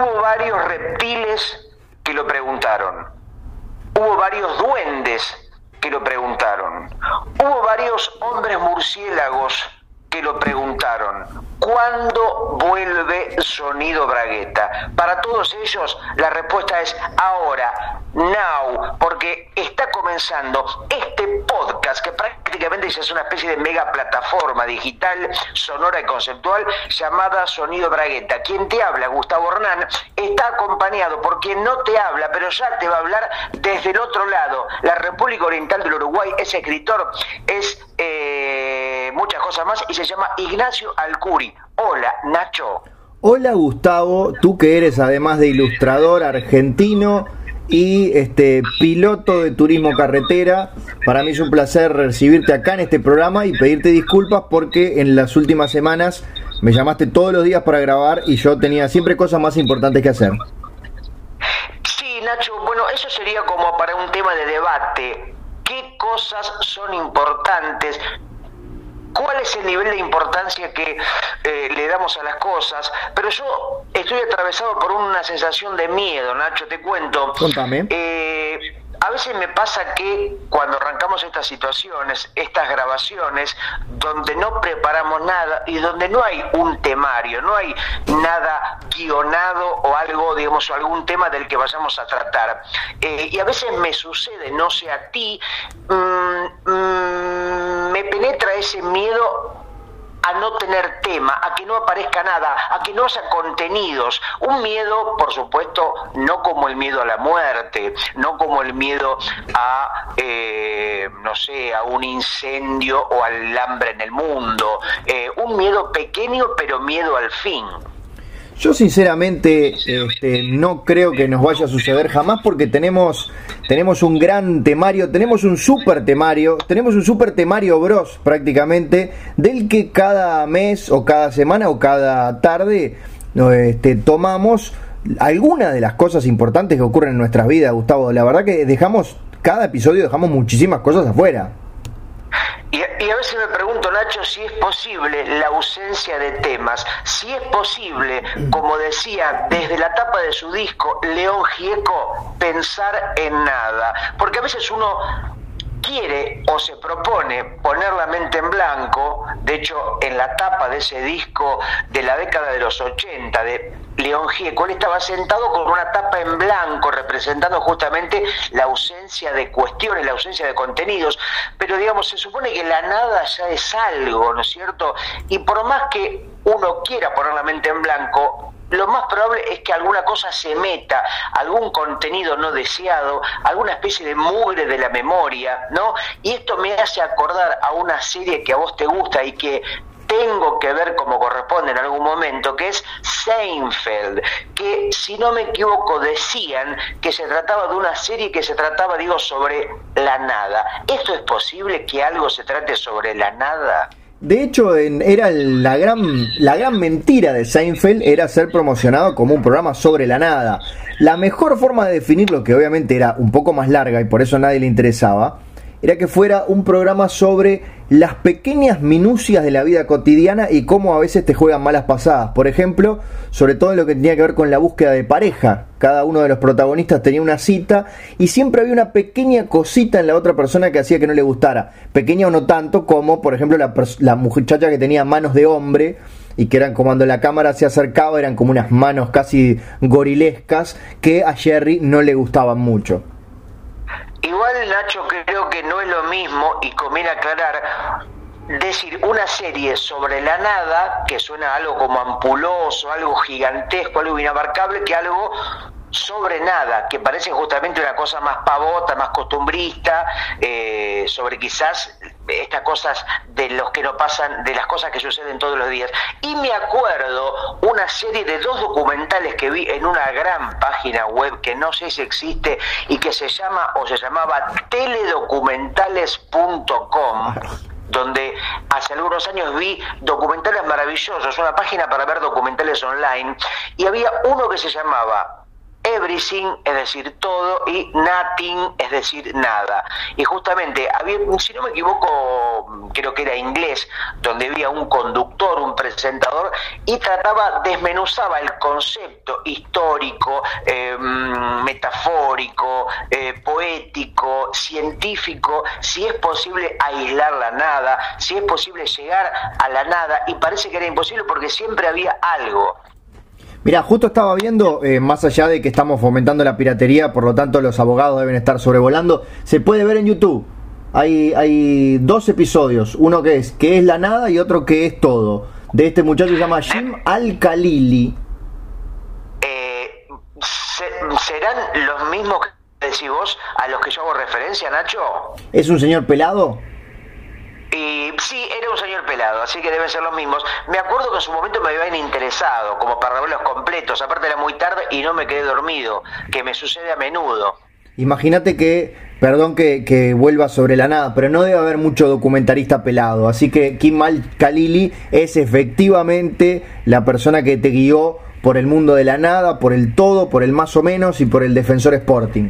Hubo varios reptiles que lo preguntaron. Hubo varios duendes que lo preguntaron. Hubo varios hombres murciélagos que lo preguntaron. ¿Cuándo vuelve Sonido Bragueta? Para todos ellos la respuesta es ahora, now, porque está comenzando este podcast que prácticamente es una especie de mega plataforma digital, sonora y conceptual llamada Sonido Bragueta. Quien te habla, Gustavo Hernán, está acompañado por quien no te habla, pero ya te va a hablar desde el otro lado, la República Oriental del Uruguay, es escritor, es eh, muchas cosas más y se llama Ignacio Alcuri. Hola, Nacho. Hola, Gustavo. Tú que eres además de ilustrador argentino y este piloto de turismo carretera. Para mí es un placer recibirte acá en este programa y pedirte disculpas porque en las últimas semanas me llamaste todos los días para grabar y yo tenía siempre cosas más importantes que hacer. Sí, Nacho, bueno, eso sería como para un tema de debate. ¿Qué cosas son importantes? Cuál es el nivel de importancia que eh, le damos a las cosas, pero yo estoy atravesado por una sensación de miedo, Nacho, te cuento. Contame. Eh, a veces me pasa que cuando arrancamos estas situaciones, estas grabaciones, donde no preparamos nada y donde no hay un temario, no hay nada guionado o algo, digamos, algún tema del que vayamos a tratar. Eh, y a veces me sucede, no sé a ti, mm, mm, me penetra ese miedo a no tener tema, a que no aparezca nada, a que no haya contenidos. Un miedo, por supuesto, no como el miedo a la muerte, no como el miedo a, eh, no sé, a un incendio o al hambre en el mundo. Eh, un miedo pequeño, pero miedo al fin. Yo sinceramente este, no creo que nos vaya a suceder jamás porque tenemos, tenemos un gran temario, tenemos un super temario, tenemos un super temario bros prácticamente, del que cada mes o cada semana o cada tarde este, tomamos algunas de las cosas importantes que ocurren en nuestras vidas, Gustavo. La verdad que dejamos, cada episodio dejamos muchísimas cosas afuera. Y, a veces me pregunto, Nacho, si es posible la ausencia de temas, si es posible, como decía desde la tapa de su disco León Gieco, pensar en nada. Porque a veces uno quiere o se propone poner la mente en blanco, de hecho en la tapa de ese disco de la década de los 80 de León Gieco, él estaba sentado con una tapa en blanco representando justamente la ausencia de cuestiones, la ausencia de contenidos, pero digamos, se supone que la nada ya es algo, ¿no es cierto? Y por más que uno quiera poner la mente en blanco, lo más probable es que alguna cosa se meta, algún contenido no deseado, alguna especie de mugre de la memoria, ¿no? Y esto me hace acordar a una serie que a vos te gusta y que tengo que ver como corresponde en algún momento, que es Seinfeld, que si no me equivoco decían que se trataba de una serie que se trataba, digo, sobre la nada. ¿Esto es posible que algo se trate sobre la nada? De hecho, era la gran, la gran mentira de Seinfeld era ser promocionado como un programa sobre la nada. La mejor forma de definirlo, que obviamente era un poco más larga y por eso a nadie le interesaba, era que fuera un programa sobre las pequeñas minucias de la vida cotidiana y cómo a veces te juegan malas pasadas. Por ejemplo, sobre todo en lo que tenía que ver con la búsqueda de pareja. Cada uno de los protagonistas tenía una cita y siempre había una pequeña cosita en la otra persona que hacía que no le gustara. Pequeña o no tanto como, por ejemplo, la, la muchacha que tenía manos de hombre y que eran como cuando la cámara se acercaba, eran como unas manos casi gorilescas que a Jerry no le gustaban mucho. Igual Nacho creo que no es lo mismo y conviene aclarar decir una serie sobre la nada, que suena algo como ampuloso, algo gigantesco, algo inabarcable, que algo sobre nada, que parece justamente una cosa más pavota, más costumbrista, eh, sobre quizás estas cosas de los que no pasan, de las cosas que suceden todos los días. Y me acuerdo una serie de dos documentales que vi en una gran página web que no sé si existe y que se llama o se llamaba teledocumentales.com donde hace algunos años vi documentales maravillosos, una página para ver documentales online, y había uno que se llamaba everything, es decir, todo, y nothing, es decir, nada. Y justamente, había, si no me equivoco, creo que era inglés, donde había un conductor, un presentador, y trataba, desmenuzaba el concepto histórico, em, metafórico, eh, poético, científico, si es posible aislar la nada, si es posible llegar a la nada, y parece que era imposible porque siempre había algo. Mira, justo estaba viendo, eh, más allá de que estamos fomentando la piratería, por lo tanto los abogados deben estar sobrevolando, se puede ver en YouTube. Hay, hay dos episodios, uno que es que es la nada y otro que es todo. De este muchacho se llama Jim Al-Khalili. Eh, ¿Serán los mismos que decís vos a los que yo hago referencia, Nacho? ¿Es un señor pelado? Y sí, era un señor pelado, así que deben ser los mismos. Me acuerdo que en su momento me habían interesado, como para verlos completos. Aparte era muy tarde y no me quedé dormido, que me sucede a menudo. Imagínate que, perdón que, que, vuelva sobre la nada, pero no debe haber mucho documentarista pelado. Así que Kim Al Khalili es efectivamente la persona que te guió por el mundo de la nada, por el todo, por el más o menos y por el defensor Sporting.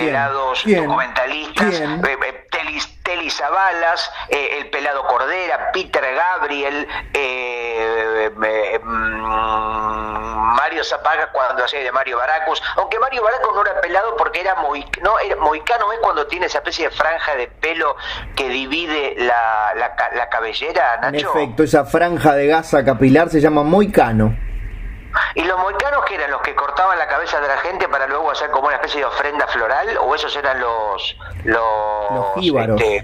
Eh, pelados documentalistas. Eh, eh, Telis, Telis Zabalas, el pelado Cordera, Peter Gabriel, mm, Mario Zapaga cuando hacía de Mario Baracus, aunque Mario Baracus no era pelado porque era, muy no, era moicano, es cuando tiene esa especie de franja de pelo que divide la, la, la cabellera, Nacho. En efecto, esa franja de gasa capilar se llama moicano. ¿Y los moicanos que eran los que cortaban la cabeza de la gente para luego hacer como una especie de ofrenda floral? ¿O esos eran los... Los, los jíbaros. Este,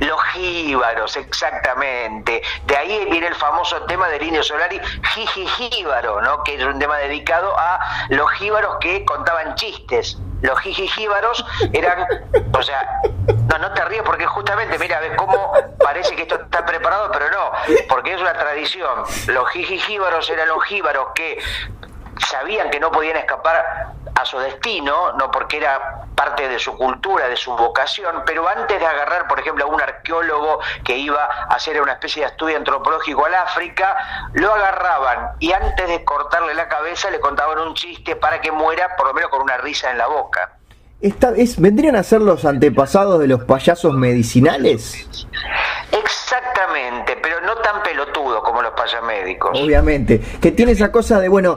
los jíbaros, exactamente. De ahí viene el famoso tema del Indio Solari, Jijijíbaro, ¿no? que es un tema dedicado a los jíbaros que contaban chistes. Los jijijíbaros eran, o sea, no, no te ríes porque justamente, mira, ves cómo parece que esto está preparado, pero no, porque es una tradición. Los jijijíbaros eran los jíbaros que sabían que no podían escapar a su destino, no porque era parte de su cultura, de su vocación, pero antes de agarrar, por ejemplo, a un arqueólogo que iba a hacer una especie de estudio antropológico al África, lo agarraban y antes de cortarle la cabeza le contaban un chiste para que muera por lo menos con una risa en la boca. Esta es, ¿Vendrían a ser los antepasados de los payasos medicinales? Exactamente, pero no tan pelotudo como los payamédicos. Obviamente, que tiene esa cosa de, bueno,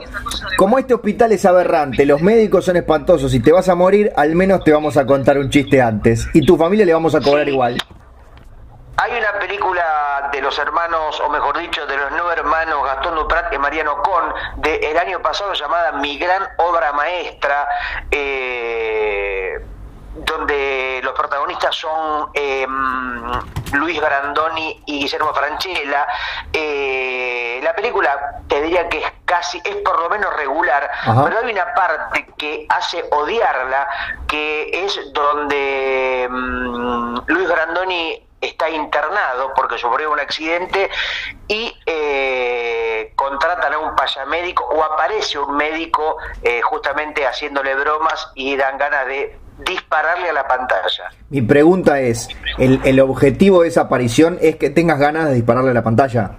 como este hospital es aberrante, los médicos son espantosos y te vas a morir, al menos te vamos a contar un chiste antes y tu familia le vamos a cobrar igual. Hay una película de los hermanos, o mejor dicho, de los no hermanos Gastón Duprat y Mariano Con, del el año pasado llamada Mi Gran Obra Maestra, eh, donde los protagonistas son eh, Luis Brandoni y Guillermo Franchella. Eh, la película te diría que es casi, es por lo menos regular, pero hay una parte que hace odiarla, que es donde mm, Luis Brandoni está internado porque sufrió un accidente y eh, contratan a un payamédico o aparece un médico eh, justamente haciéndole bromas y dan ganas de dispararle a la pantalla. Mi pregunta es, ¿el, el objetivo de esa aparición es que tengas ganas de dispararle a la pantalla?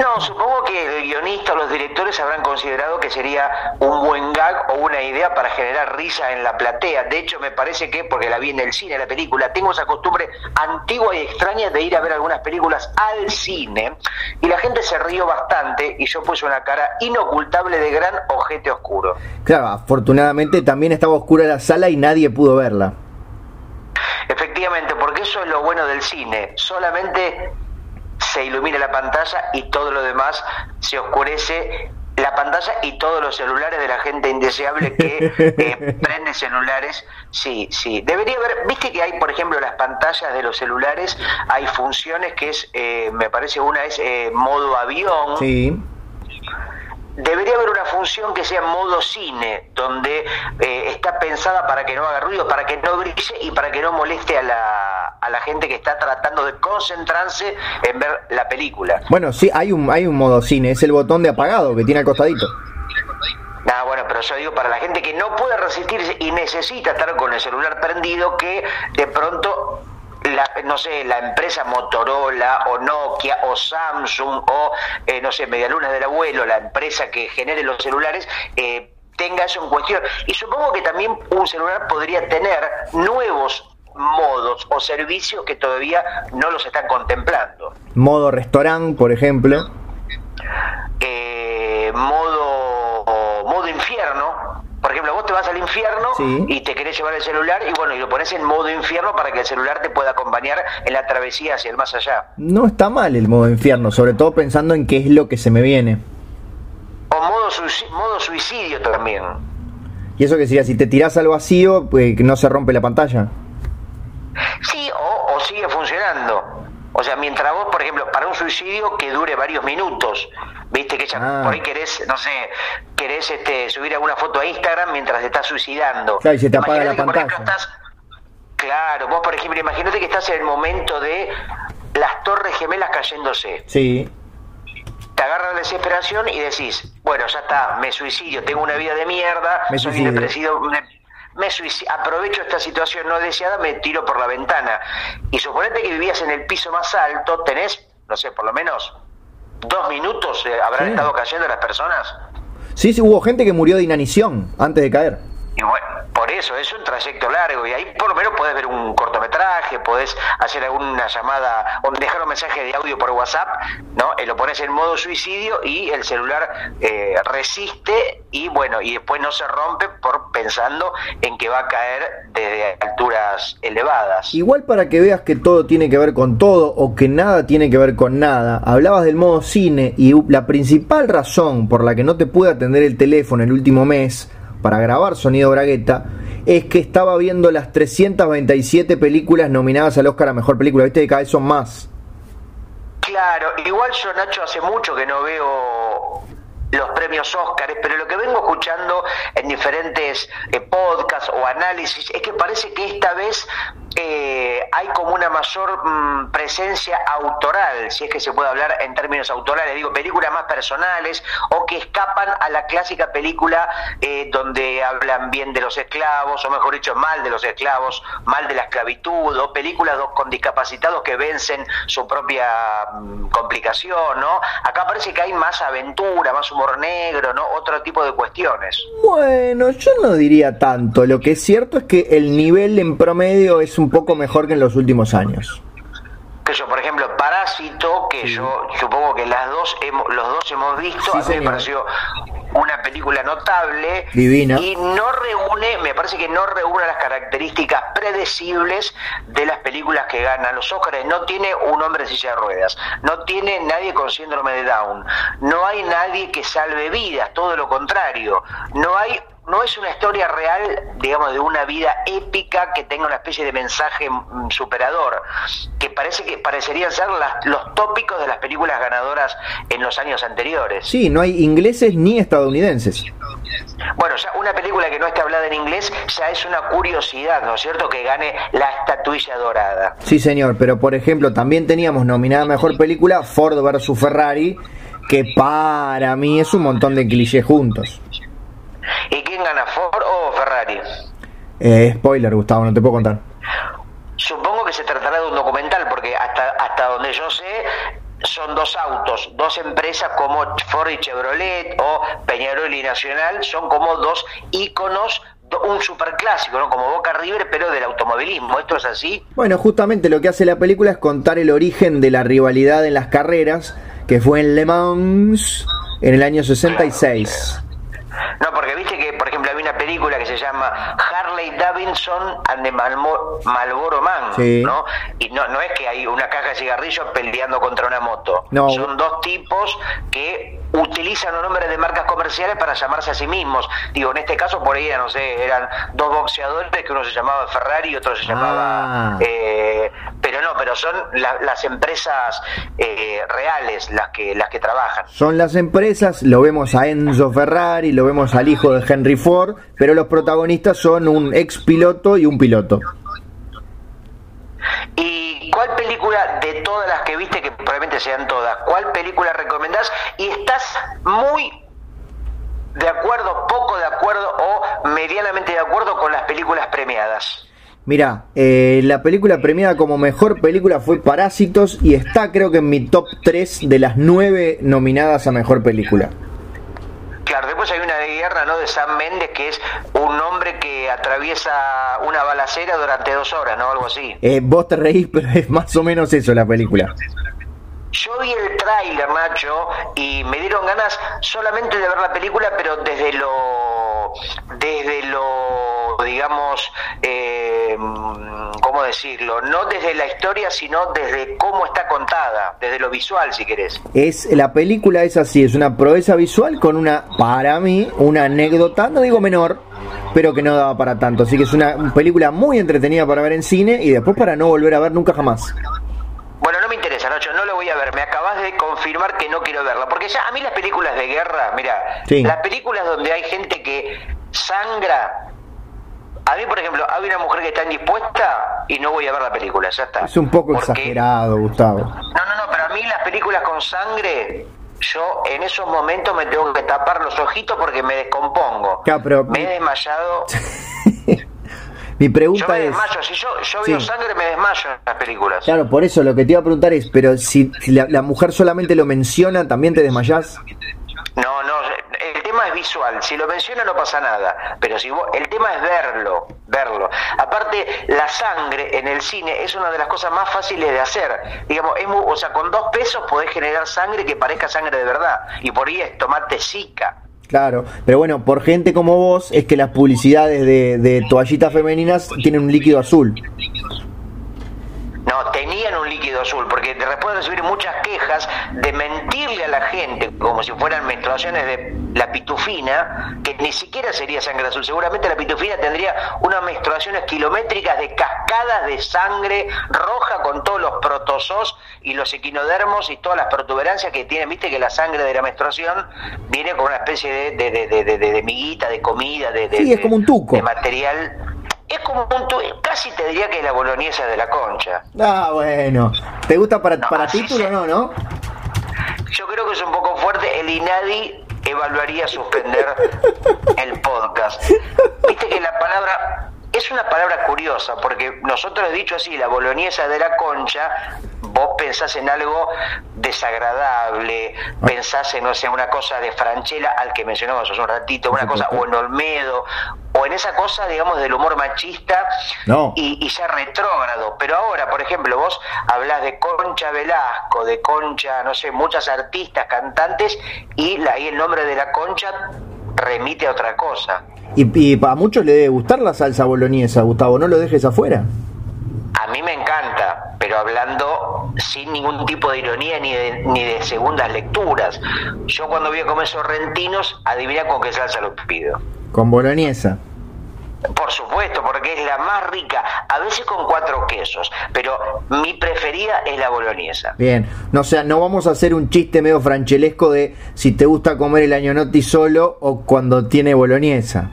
No, supongo que el guionista o los directores habrán considerado que sería un buen gag o una idea para generar risa en la platea. De hecho, me parece que, porque la vi en el cine, la película, tengo esa costumbre antigua y extraña de ir a ver algunas películas al cine y la gente se rió bastante y yo puse una cara inocultable de gran ojete oscuro. Claro, afortunadamente también estaba oscura la sala y nadie pudo verla. Efectivamente, porque eso es lo bueno del cine. Solamente se ilumina la pantalla y todo lo demás se oscurece la pantalla y todos los celulares de la gente indeseable que eh, prende celulares. Sí, sí. Debería haber, viste que hay, por ejemplo, las pantallas de los celulares, hay funciones que es, eh, me parece una es eh, modo avión. Sí debería haber una función que sea modo cine, donde eh, está pensada para que no haga ruido, para que no brille y para que no moleste a la, a la gente que está tratando de concentrarse en ver la película. Bueno, sí, hay un, hay un modo cine, es el botón de apagado que tiene al costadito. Ah, bueno, pero yo digo para la gente que no puede resistirse y necesita estar con el celular prendido, que de pronto la, no sé, la empresa Motorola o Nokia o Samsung o, eh, no sé, Medialunas del Abuelo, la empresa que genere los celulares, eh, tenga eso en cuestión. Y supongo que también un celular podría tener nuevos modos o servicios que todavía no los están contemplando. Modo restaurante, por ejemplo. Eh, modo, modo infierno. Por ejemplo, vos te vas al infierno y te querés llevar el celular y bueno, y lo pones en modo infierno para que el celular te pueda acompañar en la travesía hacia el más allá. No está mal el modo infierno, sobre todo pensando en qué es lo que se me viene. O modo, modo suicidio también. ¿Y eso que sería? Si te tirás al vacío, pues no se rompe la pantalla. Sí, o, sigue funcionando. O sea, mientras vos, por ejemplo, para un suicidio que dure varios minutos, viste que ya ah. por ahí querés, no sé, querés este, subir alguna foto a Instagram mientras te estás suicidando. Claro, y se te apaga la pantalla. claro, vos por ejemplo, imagínate que estás en el momento de las torres gemelas cayéndose. Sí. Te agarra la desesperación y decís, bueno, ya está, me suicidio, tengo una vida de mierda, me soy depresivo, me aprovecho esta situación no deseada, me tiro por la ventana. Y suponete que vivías en el piso más alto, tenés, no sé, por lo menos dos minutos, eh, ¿habrán estado cayendo las personas? Sí, sí, hubo gente que murió de inanición antes de caer. Y bueno, por eso, es un trayecto largo y ahí por lo menos podés ver un cortometraje, podés hacer alguna llamada o dejar un mensaje de audio por WhatsApp, ¿no? Eh, lo pones en modo suicidio y el celular eh, resiste y bueno, y después no se rompe por pensando en que va a caer desde alturas elevadas. Igual para que veas que todo tiene que ver con todo o que nada tiene que ver con nada, hablabas del modo cine y la principal razón por la que no te pude atender el teléfono el último mes para grabar Sonido Bragueta es que estaba viendo las 327 películas nominadas al Oscar a Mejor Película. Viste que cada vez son más. Claro, igual yo Nacho hace mucho que no veo los premios Óscar, pero lo que vengo escuchando en diferentes eh, podcasts o análisis es que parece que esta vez eh, hay como una mayor mm, presencia autoral, si es que se puede hablar en términos autorales, digo, películas más personales o que escapan a la clásica película eh, donde hablan bien de los esclavos, o mejor dicho, mal de los esclavos, mal de la esclavitud, o películas con discapacitados que vencen su propia mm, complicación, ¿no? Acá parece que hay más aventura, más humor negro, ¿no? Otro tipo de cuestiones. Bueno, yo no diría tanto, lo que es cierto es que el nivel en promedio es un poco mejor que en los últimos años. Que yo, por ejemplo, Parásito, que yo supongo que las dos hemos, los dos hemos visto, a mí me pareció una película notable Divina. y no reúne, me parece que no reúne las características predecibles de las películas que ganan los Óscares. No tiene un hombre en silla de ruedas, no tiene nadie con síndrome de Down, no hay nadie que salve vidas, todo lo contrario, no hay no es una historia real, digamos, de una vida épica que tenga una especie de mensaje mm, superador, que parece que parecerían ser los tópicos de las películas ganadoras en los años anteriores. Sí, no hay ingleses ni estadounidenses. Bueno, ya una película que no esté hablada en inglés ya es una curiosidad, ¿no es cierto? Que gane la estatuilla dorada. Sí, señor, pero por ejemplo, también teníamos nominada mejor película Ford versus Ferrari, que para mí es un montón de clichés juntos. ¿Y quién gana, Ford o Ferrari? Eh, spoiler, Gustavo, no te puedo contar. Supongo que se tratará de un documental, porque hasta, hasta donde yo sé, son dos autos, dos empresas como Ford y Chevrolet o Peñarol y Nacional, son como dos íconos un superclásico, ¿no? Como Boca River, pero del automovilismo. ¿Esto es así? Bueno, justamente lo que hace la película es contar el origen de la rivalidad en las carreras, que fue en Le Mans en el año 66. No, porque viste que, por ejemplo, hay una película que se llama Harley Davidson and the Malboro Man, ¿no? Y no, no es que hay una caja de cigarrillos peleando contra una moto. No. Son dos tipos que utilizan los nombres de marcas comerciales para llamarse a sí mismos. Digo, en este caso por ahí, no sé, eran dos boxeadores que uno se llamaba Ferrari y otro se llamaba... Ah. Eh, pero no, pero son las empresas eh, reales las que, las que trabajan. Son las empresas, lo vemos a Enzo Ferrari, lo vemos al hijo de Henry Ford, pero los protagonistas son un ex piloto y un piloto. ¿Y cuál película de todas las que viste, que probablemente sean todas, cuál película recomendás y estás muy de acuerdo, poco de acuerdo o medianamente de acuerdo con las películas premiadas? Mira, eh, la película premiada como mejor película fue Parásitos y está creo que en mi top 3 de las 9 nominadas a mejor película. Claro, después hay una de guerra, ¿no? De Sam Méndez, que es un hombre que atraviesa una balacera durante dos horas, ¿no? Algo así. Eh, vos te reís, pero es más o menos eso la película. Yo vi el tráiler, Nacho, y me dieron ganas solamente de ver la película, pero desde lo, desde lo, digamos, eh, ¿cómo decirlo? No desde la historia, sino desde cómo está contada, desde lo visual, si querés. Es la película es así, es una proeza visual con una, para mí, una anécdota, no digo menor, pero que no daba para tanto. Así que es una película muy entretenida para ver en cine y después para no volver a ver nunca jamás. Me interesa, Nacho, no lo voy a ver. Me acabas de confirmar que no quiero verla. Porque ya a mí las películas de guerra, mira, Sí. las películas donde hay gente que sangra. A mí, por ejemplo, hay una mujer que está indispuesta y no voy a ver la película, ya está. Es un poco Porque- exagerado, Gustavo. No, no, no, pero a mí las películas con sangre, yo en esos momentos me tengo que tapar los ojitos porque me descompongo. Claro, pero- Me he desmayado. Mi Yo pregunta me es... desmayo. Si yo, yo veo Sí. sangre, me desmayo en las películas. Claro, por eso lo que te iba a preguntar es, pero si, si la, la mujer solamente lo menciona, ¿también te desmayás? No, no, el tema es visual. Si lo menciona no pasa nada. Pero si vos, el tema es verlo, verlo. Aparte, la sangre en el cine es una de las cosas más fáciles de hacer. Digamos, es muy- o sea, con dos pesos podés generar sangre que parezca sangre de verdad. Y por ahí es tomate zika. Claro, pero bueno, por gente como vos es que las publicidades de, de toallitas femeninas tienen un líquido azul. No, tenían un líquido azul, porque después de recibir muchas quejas de mentirle a la gente como si fueran menstruaciones de la pitufina, que ni siquiera sería sangre azul. Seguramente la pitufina tendría unas menstruaciones kilométricas de cascadas de sangre roja con todos los protozoos y los equinodermos y todas las protuberancias que tiene. Viste que la sangre de la menstruación viene con una especie de, de, de, de, de- miguita, de comida, de, Sí, es como un tuco. de material. Es como un casi te diría que la boloñesa de la concha. Ah, bueno. ¿Te gusta para, No, para título se- no, no? Yo creo que es un poco fuerte. El INADI evaluaría suspender el podcast. Viste que la palabra es una palabra curiosa, porque nosotros he dicho así, la boloñesa de la concha, vos pensás en algo desagradable, pensás en, no sé, una cosa de Franchella, al que mencionamos hace un ratito, una cosa, o en Olmedo, o en esa cosa, digamos, del humor machista No. y, y ya retrógrado. Pero ahora, por ejemplo, vos hablas de Concha Velasco, de Concha, no sé, muchas artistas, cantantes, y ahí el nombre de la Concha remite a otra cosa. Y, y a muchos le debe gustar la salsa boloñesa, Gustavo, no lo dejes afuera. A mí me encanta, pero hablando sin ningún tipo de ironía ni de, ni de segundas lecturas. Yo cuando voy a comer sorrentinos, adivina con qué salsa lo pido. Con boloñesa. Por supuesto, porque es la más rica, a veces con cuatro quesos, pero mi preferida es la boloñesa. Bien, no o sea, no vamos a hacer un chiste medio franchelesco de si te gusta comer el añonotti solo o cuando tiene boloñesa.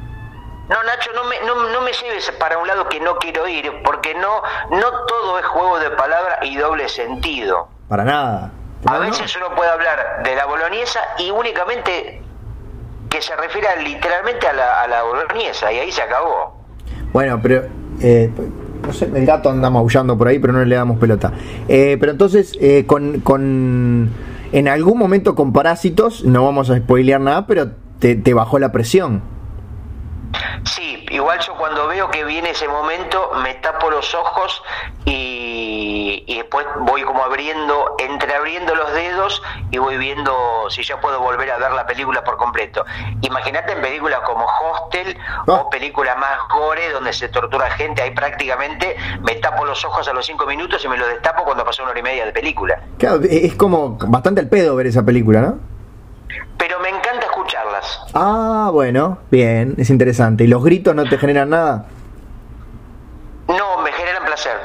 No, Nacho, no me, no, no me lleves para un lado que no quiero ir, porque no, no todo es juego de palabra y doble sentido. Para nada. A veces uno puede hablar de la boloñesa y únicamente que se refiere literalmente a la, a la boloñesa, y ahí se acabó. Bueno, pero eh, no sé, el gato anda maullando por ahí, pero no le damos pelota. Eh, pero entonces, eh, con, con en algún momento con Parásitos, no vamos a spoilear nada, pero te, te bajó la presión. Sí, igual yo cuando veo que viene ese momento me tapo los ojos y, y después voy como abriendo, entreabriendo los dedos y voy viendo si ya puedo volver a ver la película por completo. Imagínate en películas como Hostel Ah. o películas más gore donde se tortura gente, ahí prácticamente me tapo los ojos a los cinco minutos y me los destapo cuando pasó una hora y media de película. Claro, es como bastante al pedo ver esa película, ¿no? Pero me encanta escucharlas. Ah, bueno, bien, es interesante. ¿Y los gritos no te generan nada? No, me generan placer.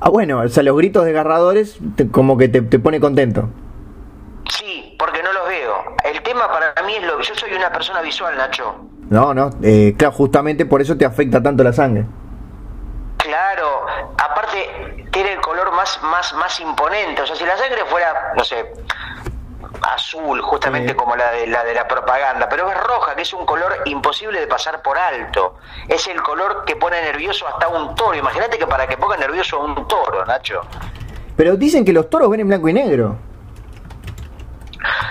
Ah, bueno, o sea, los gritos desgarradores te- como que te, te pone contento. Sí, porque no los veo. El tema para mí es lo yo soy una persona visual, Nacho. No, no, eh, claro, justamente por eso te afecta tanto la sangre. Claro, aparte tiene el color más más más imponente, o sea, si la sangre fuera, no sé, azul, justamente como la de, la de la propaganda, pero es roja, que es un color imposible de pasar por alto. Es el color que pone nervioso hasta un toro. Imagínate que para que ponga nervioso a un toro, Nacho. Pero dicen que los toros ven en blanco y negro.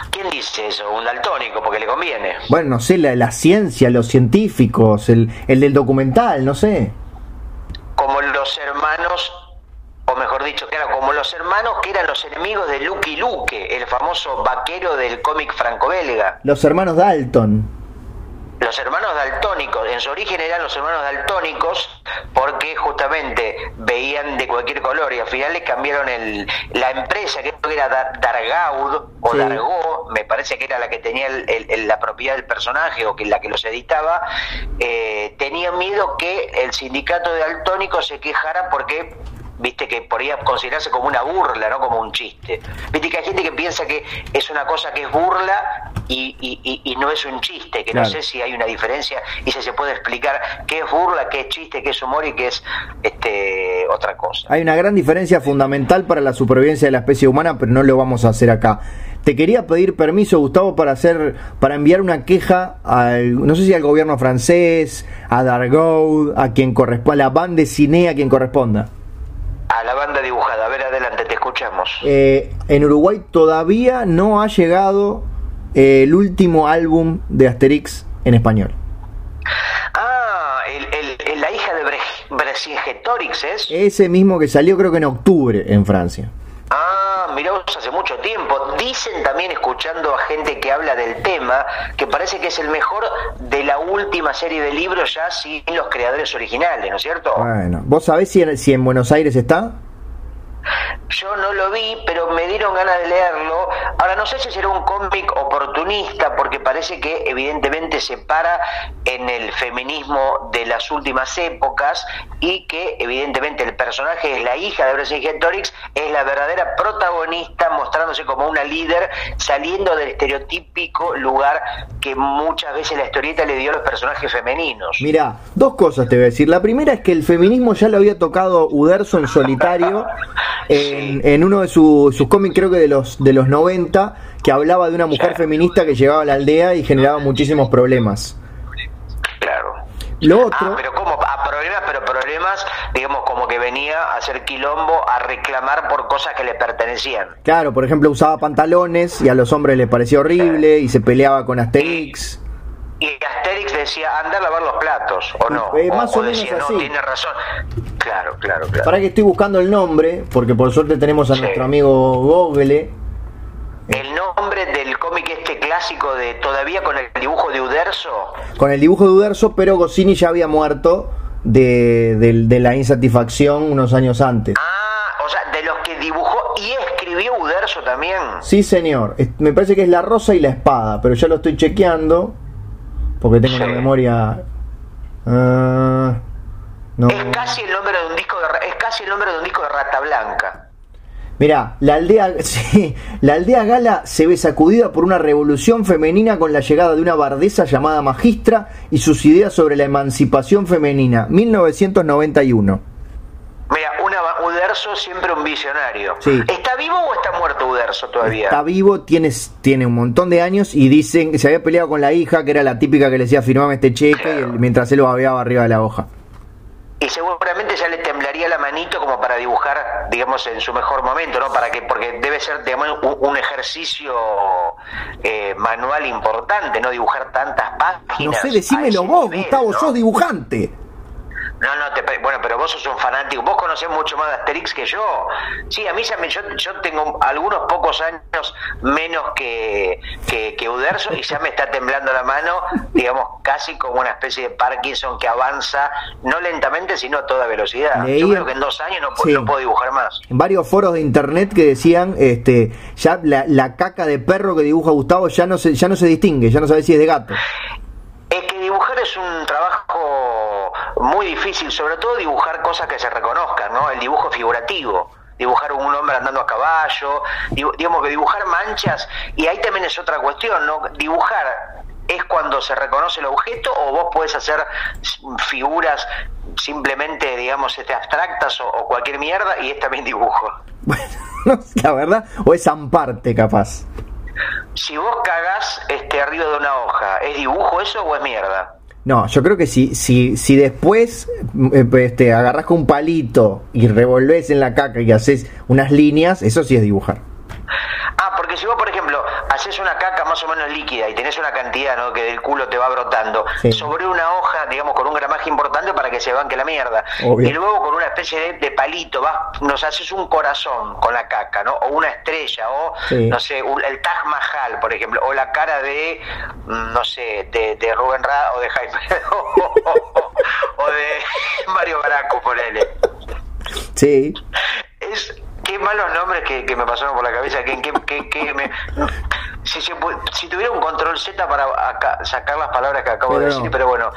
¿Quién dice eso? Un daltónico, porque le conviene. Bueno, no sé, la, la ciencia, los científicos, el, el del documental, no sé. Como los hermanos o mejor dicho, claro, como los hermanos que eran los enemigos de Lucky Luke, el famoso vaquero del cómic franco-belga. Los hermanos Dalton. Los hermanos daltónicos, en su origen eran los hermanos daltónicos porque justamente veían de cualquier color y al final les cambiaron el, la empresa, que era Dargaud o Dargo, me parece que era la que tenía la propiedad del personaje o que la que los editaba, eh, tenía miedo que el sindicato de daltónicos se quejara porque viste que podría considerarse como una burla, no como un chiste. Viste que hay gente que piensa que es una cosa que es burla y, y, no es un chiste, que no sé si hay una diferencia y si se puede explicar qué es burla, qué es chiste, qué es humor y qué es este otra cosa. Hay una gran diferencia fundamental para la supervivencia de la especie humana, pero no lo vamos a hacer acá. Te quería pedir permiso, Gustavo, para hacer, para enviar una queja al, no sé si al gobierno francés, a Dargaud, a quien corresponda, a la banda de cine, a quien corresponda a la banda dibujada. A ver, adelante, te escuchamos. Eh, en Uruguay todavía no ha llegado eh, el último álbum de Asterix en español. Ah, el, la hija de Vercingetorix es. Ese mismo que salió creo que en octubre en Francia. Ah, mirá hace mucho tiempo. Dicen también, escuchando a gente que habla del tema, que parece que es el mejor de la última serie de libros ya sin los creadores originales, ¿no es cierto? Bueno, ¿vos sabés si en Buenos Aires está? Yo no lo vi, pero me dieron ganas de leerlo. Ahora no sé si será un cómic oportunista, porque parece que evidentemente se para en el feminismo de las últimas épocas y que evidentemente el personaje es la hija de Vercingetorix, es la verdadera protagonista, mostrándose como una líder, saliendo del estereotípico lugar que muchas veces la historieta le dio a los personajes femeninos. Mira, dos cosas te voy a decir. La primera es que el feminismo ya lo había tocado Uderzo en solitario. en, uno de sus cómics, creo que de los, de los 90, que hablaba de una mujer feminista que llegaba a la aldea y generaba muchísimos problemas. Claro. Lo otro. Ah, pero como a problemas, pero problemas, digamos, como que venía a hacer quilombo, a reclamar por cosas que le pertenecían. Claro, por ejemplo, usaba pantalones y a los hombres les parecía horrible y se peleaba con Asterix. Y Asterix decía, anda a lavar los platos, o no. Eh, más o, decía, no, tiene razón. Claro, claro, claro. Para que estoy buscando el nombre, porque por suerte tenemos a nuestro amigo Google. El nombre del cómic este clásico de todavía con el dibujo de Uderzo. Con el dibujo de Uderzo, pero Goscinny ya había muerto de, de la insatisfacción unos años antes. Ah, o sea, de los que dibujó y escribió Uderzo también. Sí, señor. Me parece que es La Rosa y la Espada, pero ya lo estoy chequeando porque tengo una memoria. Uh, no. Es casi el nombre de un disco de, es casi el nombre de un disco de Rata Blanca. Mira, la aldea, sí, la aldea gala se ve sacudida por una revolución femenina con la llegada de una bardesa llamada Magistra y sus ideas sobre la emancipación femenina, 1991. Uderzo siempre un visionario. ¿Está vivo o está muerto Uderzo todavía? Está vivo, tiene, tiene un montón de años y dicen que se había peleado con la hija, que era la típica que le decía firmame este cheque mientras él lo babeaba arriba de la hoja. Y seguramente ya le temblaría la manito como para dibujar, digamos, en su mejor momento, ¿no? Para que, porque debe ser, digamos, un, ejercicio eh, manual importante, ¿no? Dibujar tantas páginas. No sé, decímelo vos, Gustavo, sos dibujante. No, no, te, bueno, pero vos sos un fanático. Vos conocés mucho más de Asterix que yo. Sí, a mí ya me, yo, yo tengo algunos pocos años menos que, que, Uderzo y ya me está temblando la mano, digamos, casi como una especie de Parkinson que avanza, no lentamente, sino a toda velocidad. yo creo que en dos años no, puedo dibujar más. En varios foros de internet que decían, este, ya la, la caca de perro que dibuja Gustavo ya no se, ya no se distingue, ya no sabe si es de gato. Es que dibujar es un trabajo muy difícil, sobre todo dibujar cosas que se reconozcan, ¿no? El dibujo figurativo dibujar un hombre andando a caballo, digamos que dibujar manchas, y ahí también es otra cuestión, ¿no? Dibujar es cuando se reconoce el objeto o vos puedes hacer figuras simplemente, digamos, este, abstractas o, cualquier mierda y es también dibujo. Bueno, la verdad, o es amparte capaz. si vos cagás este, arriba de una hoja, ¿es dibujo eso o es mierda? No, yo creo que si, si, si después eh, este, agarrás con un palito y revolvés en la caca y haces unas líneas, eso sí es dibujar. Ah, porque si vos, por ejemplo, haces una caca más o menos líquida y tenés una cantidad ¿no? que del culo te va brotando Sí. sobre una hoja, digamos, con un gramaje importante para que se banque la mierda. Obvio. Y luego con una especie de, de palito vas, nos haces un corazón con la caca, ¿no? O una estrella, o Sí. no sé, un- el Taj Mahal, por ejemplo, o la cara de, mm, no sé, de, de Rubén Ra o de Jaime, o de Mario Baraco, ponele. Sí. Es qué malos nombres que, que me pasaron por la cabeza. Que, que, que, me- si, se si tuviera un control Z para acá- sacar las palabras que acabo Pero de decir, pero bueno,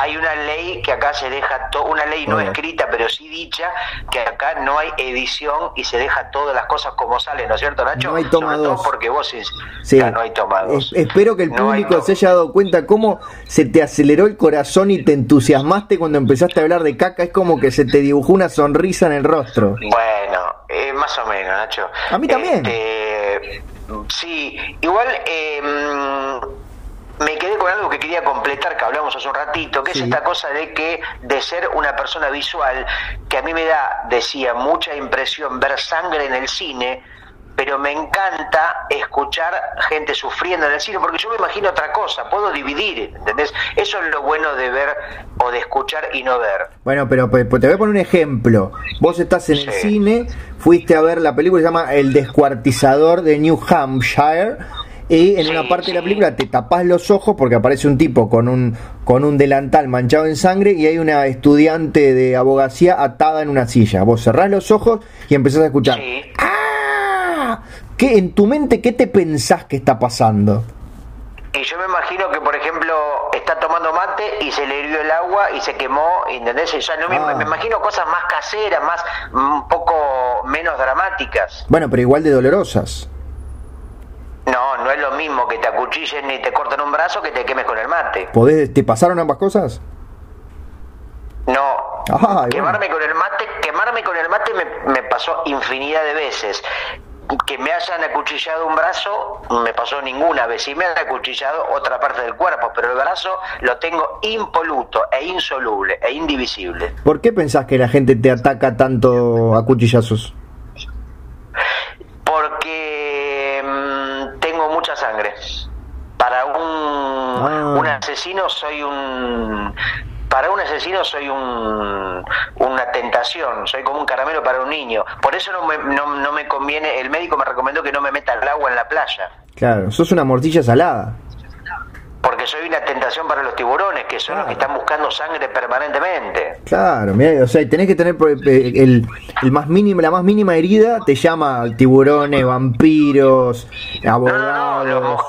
hay una ley que acá se deja, to- una ley no escrita, pero sí dicha, que acá no hay edición y se deja todas las cosas como salen, ¿no es cierto, Nacho? No hay toma Sobre todo dos. porque vos es- Sí. ya no hay toma dos. Es- espero que el No hay público no. se haya dado cuenta cómo se te aceleró el corazón y te entusiasmaste cuando empezaste a hablar de caca. Es como que se te dibujó una sonrisa en el rostro. Bueno, eh, más o menos, Nacho. A mí también. Este, sí, igual eh, me quedé con algo que quería completar, que hablamos hace un ratito, que Sí. es esta cosa de que de ser una persona visual, que a mí me da, decía, mucha impresión ver sangre en el cine, pero me encanta escuchar gente sufriendo en el cine, porque yo me imagino otra cosa, puedo dividir, ¿entendés? Eso es lo bueno de ver o de escuchar y no ver. Bueno, pero, pe- te voy a poner un ejemplo. Vos estás en el cine, fuiste a ver la película que se llama El descuartizador de New Hampshire. Y en Sí, una parte de la película te tapás los ojos porque aparece un tipo con un, con un delantal manchado en sangre y hay una estudiante de abogacía atada en una silla. Vos cerrás los ojos y empezás a escuchar. Sí. ¡Ah! ¿Qué, en tu mente, ¿qué te pensás que está pasando? Y yo me imagino que, por ejemplo, está tomando mate y se le hirvió el agua y se quemó, ¿entendés? Y ya no Ah. me imagino cosas más caseras, más un poco menos dramáticas. Bueno, pero igual de dolorosas. No, no es lo mismo que te acuchillen ni te corten un brazo que te quemes con el mate. ¿Podés, ¿Te pasaron ambas cosas? No, quemarme con el mate, quemarme con el mate me, me pasó infinidad de veces. Que me hayan acuchillado un brazo, me pasó ninguna vez. Y me han acuchillado otra parte del cuerpo, pero el brazo lo tengo impoluto e insoluble e indivisible. ¿Por qué pensás que la gente te ataca tanto a cuchillazos? Porque mm, tengo mucha sangre. Para un, Ah. un asesino soy un... Para un asesino soy un, una tentación, soy como un caramelo para un niño. Por eso no me, no, no me conviene, el médico me recomendó que no me meta el agua en la playa. Claro, sos una morcilla salada. Porque soy una tentación para los tiburones, que son los que están buscando sangre permanentemente. Claro, mira, o sea, tenés que tener el, el más mínimo, la más mínima herida te llama tiburones, vampiros, No, no, no, los abogados.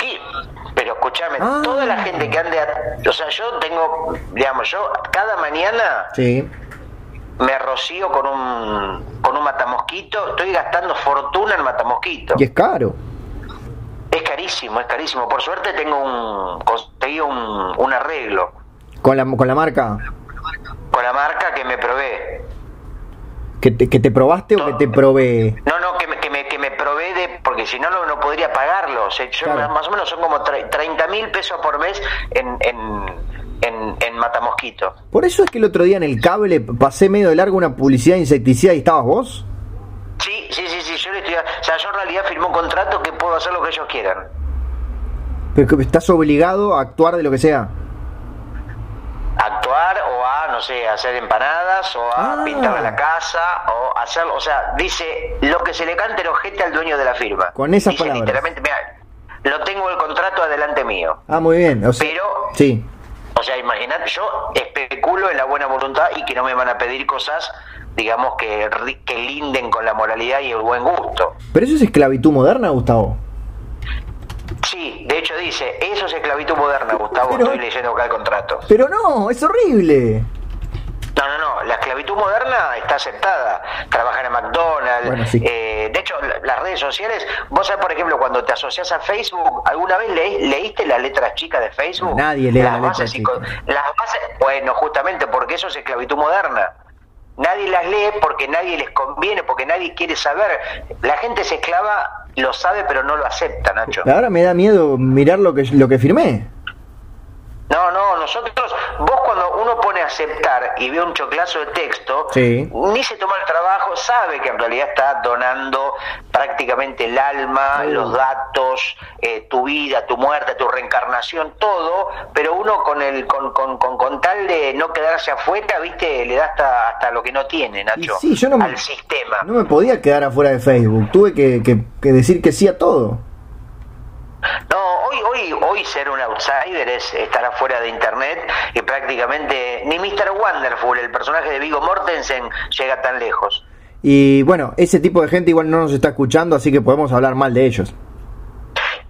Escúchame, Ah. toda la gente que ande... a- O sea, yo tengo, digamos, yo cada mañana Sí. me rocío con un, con un matamosquito, estoy gastando fortuna en matamosquito. Y es caro. Es carísimo, es carísimo. Por suerte tengo un, conseguí un, un arreglo Con la, con la marca. con la marca que me probé. ¿Que te, que te probaste o que te probé? No, no, que me, que me, que me probé de, porque si no, no, no podría pagarlo. O sea, yo Claro. más o menos son como tre- 30 mil pesos por mes en, en, en, en matamosquito. Por eso es que el otro día en el cable pasé medio de largo una publicidad de insecticida y estabas vos. Sí, sí, sí, sí, yo le estoy... O sea, yo en realidad firmé un contrato que puedo hacer lo que ellos quieran. Pero que estás obligado a actuar de lo que sea. A, no sé, hacer empanadas o a Ah. pintar la casa o hacer, o sea, dice lo que se le cante el ojete al dueño de la firma. Con esas dice palabras. literalmente, mira, lo tengo el contrato adelante mío. Ah, muy bien. O sea, Pero, sí. o sea, imagínate, yo especulo en la buena voluntad y que no me van a pedir cosas, digamos, que, que linden con la moralidad y el buen gusto. Pero eso es esclavitud moderna, Gustavo. Sí, de hecho dice, eso es esclavitud moderna, Gustavo, Pero- estoy leyendo acá el contrato. Pero no, es horrible. No, no, no, la esclavitud moderna está aceptada. Trabajan en McDonald's. Bueno, sí. eh, de hecho, la- las redes sociales, vos sabés, por ejemplo, cuando te asocias a Facebook, ¿alguna vez leí- leíste las letras chicas de Facebook? Nadie lee las letras bases chicas. Las bases, bueno, justamente porque eso es esclavitud moderna. Nadie las lee porque nadie les conviene, porque nadie quiere saber. La gente se esclava lo sabe pero no lo acepta, Nacho. Ahora me da miedo mirar lo que, lo que firmé. No, no, nosotros, vos cuando uno pone aceptar y ve un choclazo de texto, ni se toma el trabajo, sabe que en realidad está donando prácticamente el alma, los datos, eh, tu vida, tu muerte, tu reencarnación, todo, pero uno con el con, con, con, tal de no quedarse afuera, viste, le da hasta, hasta lo que no tiene, Nacho, al sistema. No me podía quedar afuera de Facebook, tuve que, que decir que sí a todo. No, hoy, hoy, hoy ser un outsider es estar afuera de internet y prácticamente ni Mr. Wonderful, el personaje de Vigo Mortensen, llega tan lejos. Y bueno, ese tipo de gente igual no nos está escuchando, así que podemos hablar mal de ellos.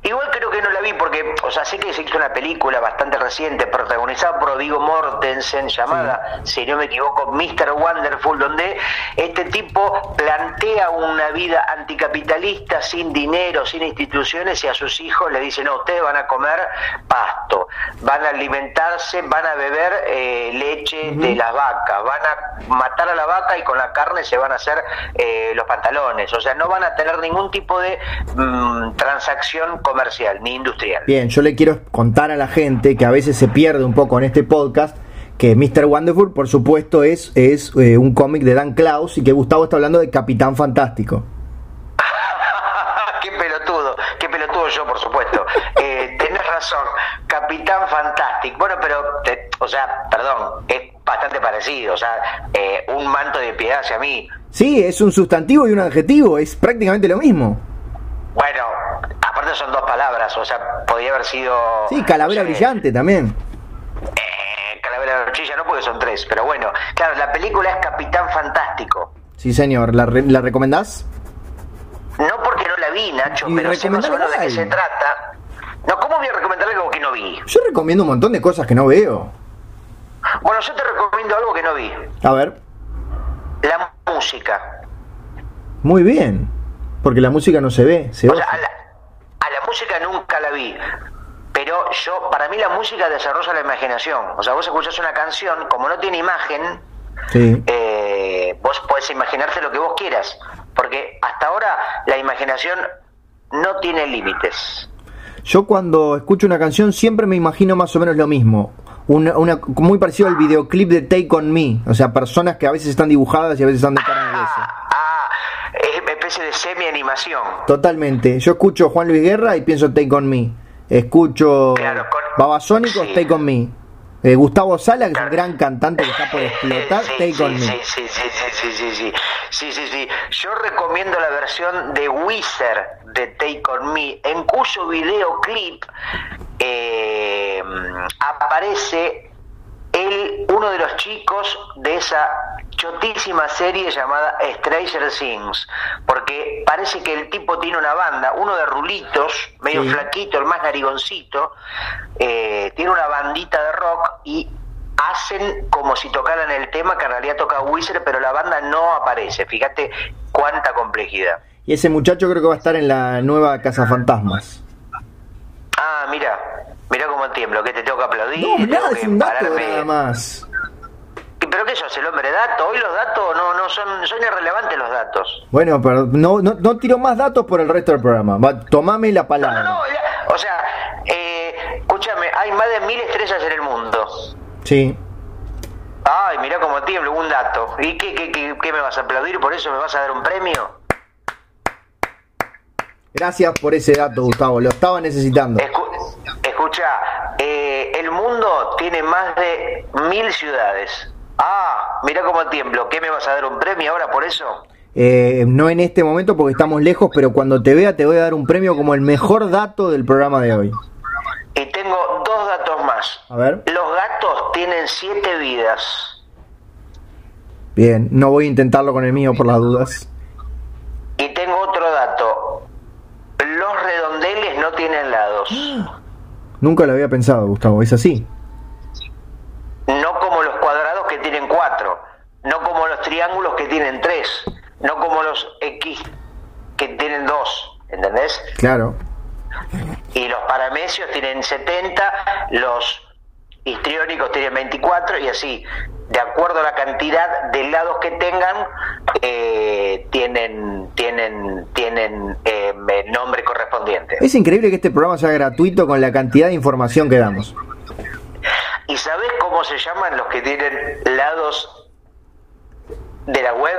Igual creo que no la vi porque, o sea, sé que se hizo una película bastante reciente protagonizada por Vigo Mortensen llamada, si no me equivoco, Mr. Wonderful, donde este tipo plantea una vida anticapitalista sin dinero, sin instituciones y a sus hijos le dice, no, ustedes van a comer pasto, van a alimentarse, van a beber eh, leche de las vacas, van a matar a la vaca y con la carne se van a hacer eh, los pantalones, o sea, no van a tener ningún tipo de mm, transacción comercial ni industrial. Bien, yo le quiero contar a la gente que a veces se pierde un poco en este podcast que Mr. Wonderful, por supuesto, es, es eh, un cómic de Dan Klaus y que Gustavo está hablando de Capitán Fantástico. qué pelotudo, qué pelotudo yo, por supuesto. Eh, tenés razón, Capitán Fantástico. Bueno, pero, o sea, perdón, es bastante parecido, o sea, eh, un manto de piedad hacia mí. Sí, es un sustantivo y un adjetivo, es prácticamente lo mismo. Bueno, o sea, podría haber sido... Sí, calavera brillante también. Eh, calavera brillante no porque son tres, pero bueno, claro, la película es Capitán Fantástico. Sí, señor, ¿la, la recomendás? No porque no la vi, Nacho, pero sé más o menos de qué se trata. No, ¿cómo voy a recomendar algo que no vi? Yo recomiendo un montón de cosas que no veo. Bueno, yo te recomiendo algo que no vi. A ver. La música. Muy bien. Porque la música no se ve, se o sea, a, la, música nunca la vi. Pero yo, para mí la música desarrolla la imaginación. O sea, vos escuchás una canción, como no tiene imagen, eh, vos podés imaginarte lo que vos quieras. Porque hasta ahora la imaginación no tiene límites. Yo cuando escucho una canción siempre me imagino más o menos lo mismo. Una, una, muy parecido al videoclip de Take On Me. O sea, personas que a veces están dibujadas y a veces están de carne una especie de semi-animación. Totalmente. Yo escucho Juan Luis Guerra y pienso Take On Me. Escucho claro, con... Babasónicos. Take On Me. Eh, Gustavo Sala, que es un gran cantante que está por explotar, sí, Take sí, sí, Sí, sí, sí, sí, sí, sí, sí, sí. Yo recomiendo la versión de Wizard de Take On Me, en cuyo videoclip eh, aparece él, uno de los chicos de esa chotísima serie llamada Stranger Things, porque parece que el tipo tiene una banda, uno de rulitos, medio flaquito, el más narigoncito, eh, tiene una bandita de rock y hacen como si tocaran el tema que en realidad toca Wizard, pero la banda no aparece. Fíjate cuánta complejidad. Y ese muchacho creo que va a estar en la nueva Casa Fantasmas. Ah, mira, mira cómo tiemblo, que te tengo que aplaudir. No, nada, es un dato nada más. ¿Pero qué sos, el hombre dato? Hoy los datos no, no son, son irrelevantes los datos. Bueno, pero no, no, no tiro más datos por el resto del programa. Va, tomame la palabra. No, no, no o sea, eh, escúchame, hay más de mil estrellas en el mundo. Sí. Ay, mira cómo tiemblo, un dato. ¿Y qué, qué, qué, qué me vas a aplaudir? ¿Por eso me vas a dar un premio? Gracias por ese dato, Gustavo. Lo estaba necesitando. Escucha, eh, el mundo tiene más de mil ciudades. Ah, mira cómo tiemblo. ¿Qué me vas a dar un premio ahora por eso? Eh, no en este momento porque estamos lejos, pero cuando te vea te voy a dar un premio como el mejor dato del programa de hoy. Y tengo dos datos más. A ver. Los gatos tienen siete vidas. Bien, no voy a intentarlo con el mío por las dudas. Y tengo otro dato los redondeles no tienen lados. Nunca lo había pensado, Gustavo, ¿es así? No como los cuadrados que tienen cuatro, no como los triángulos que tienen tres, no como los X que tienen dos, ¿entendés? Claro. Y los paramecios tienen 70, los histriónicos tienen 24 y así, de acuerdo a la cantidad de lados que tengan, eh, tienen tienen tienen eh, nombre correspondiente. Es increíble que este programa sea gratuito con la cantidad de información que damos. ¿Y sabes cómo se llaman los que tienen lados de la web?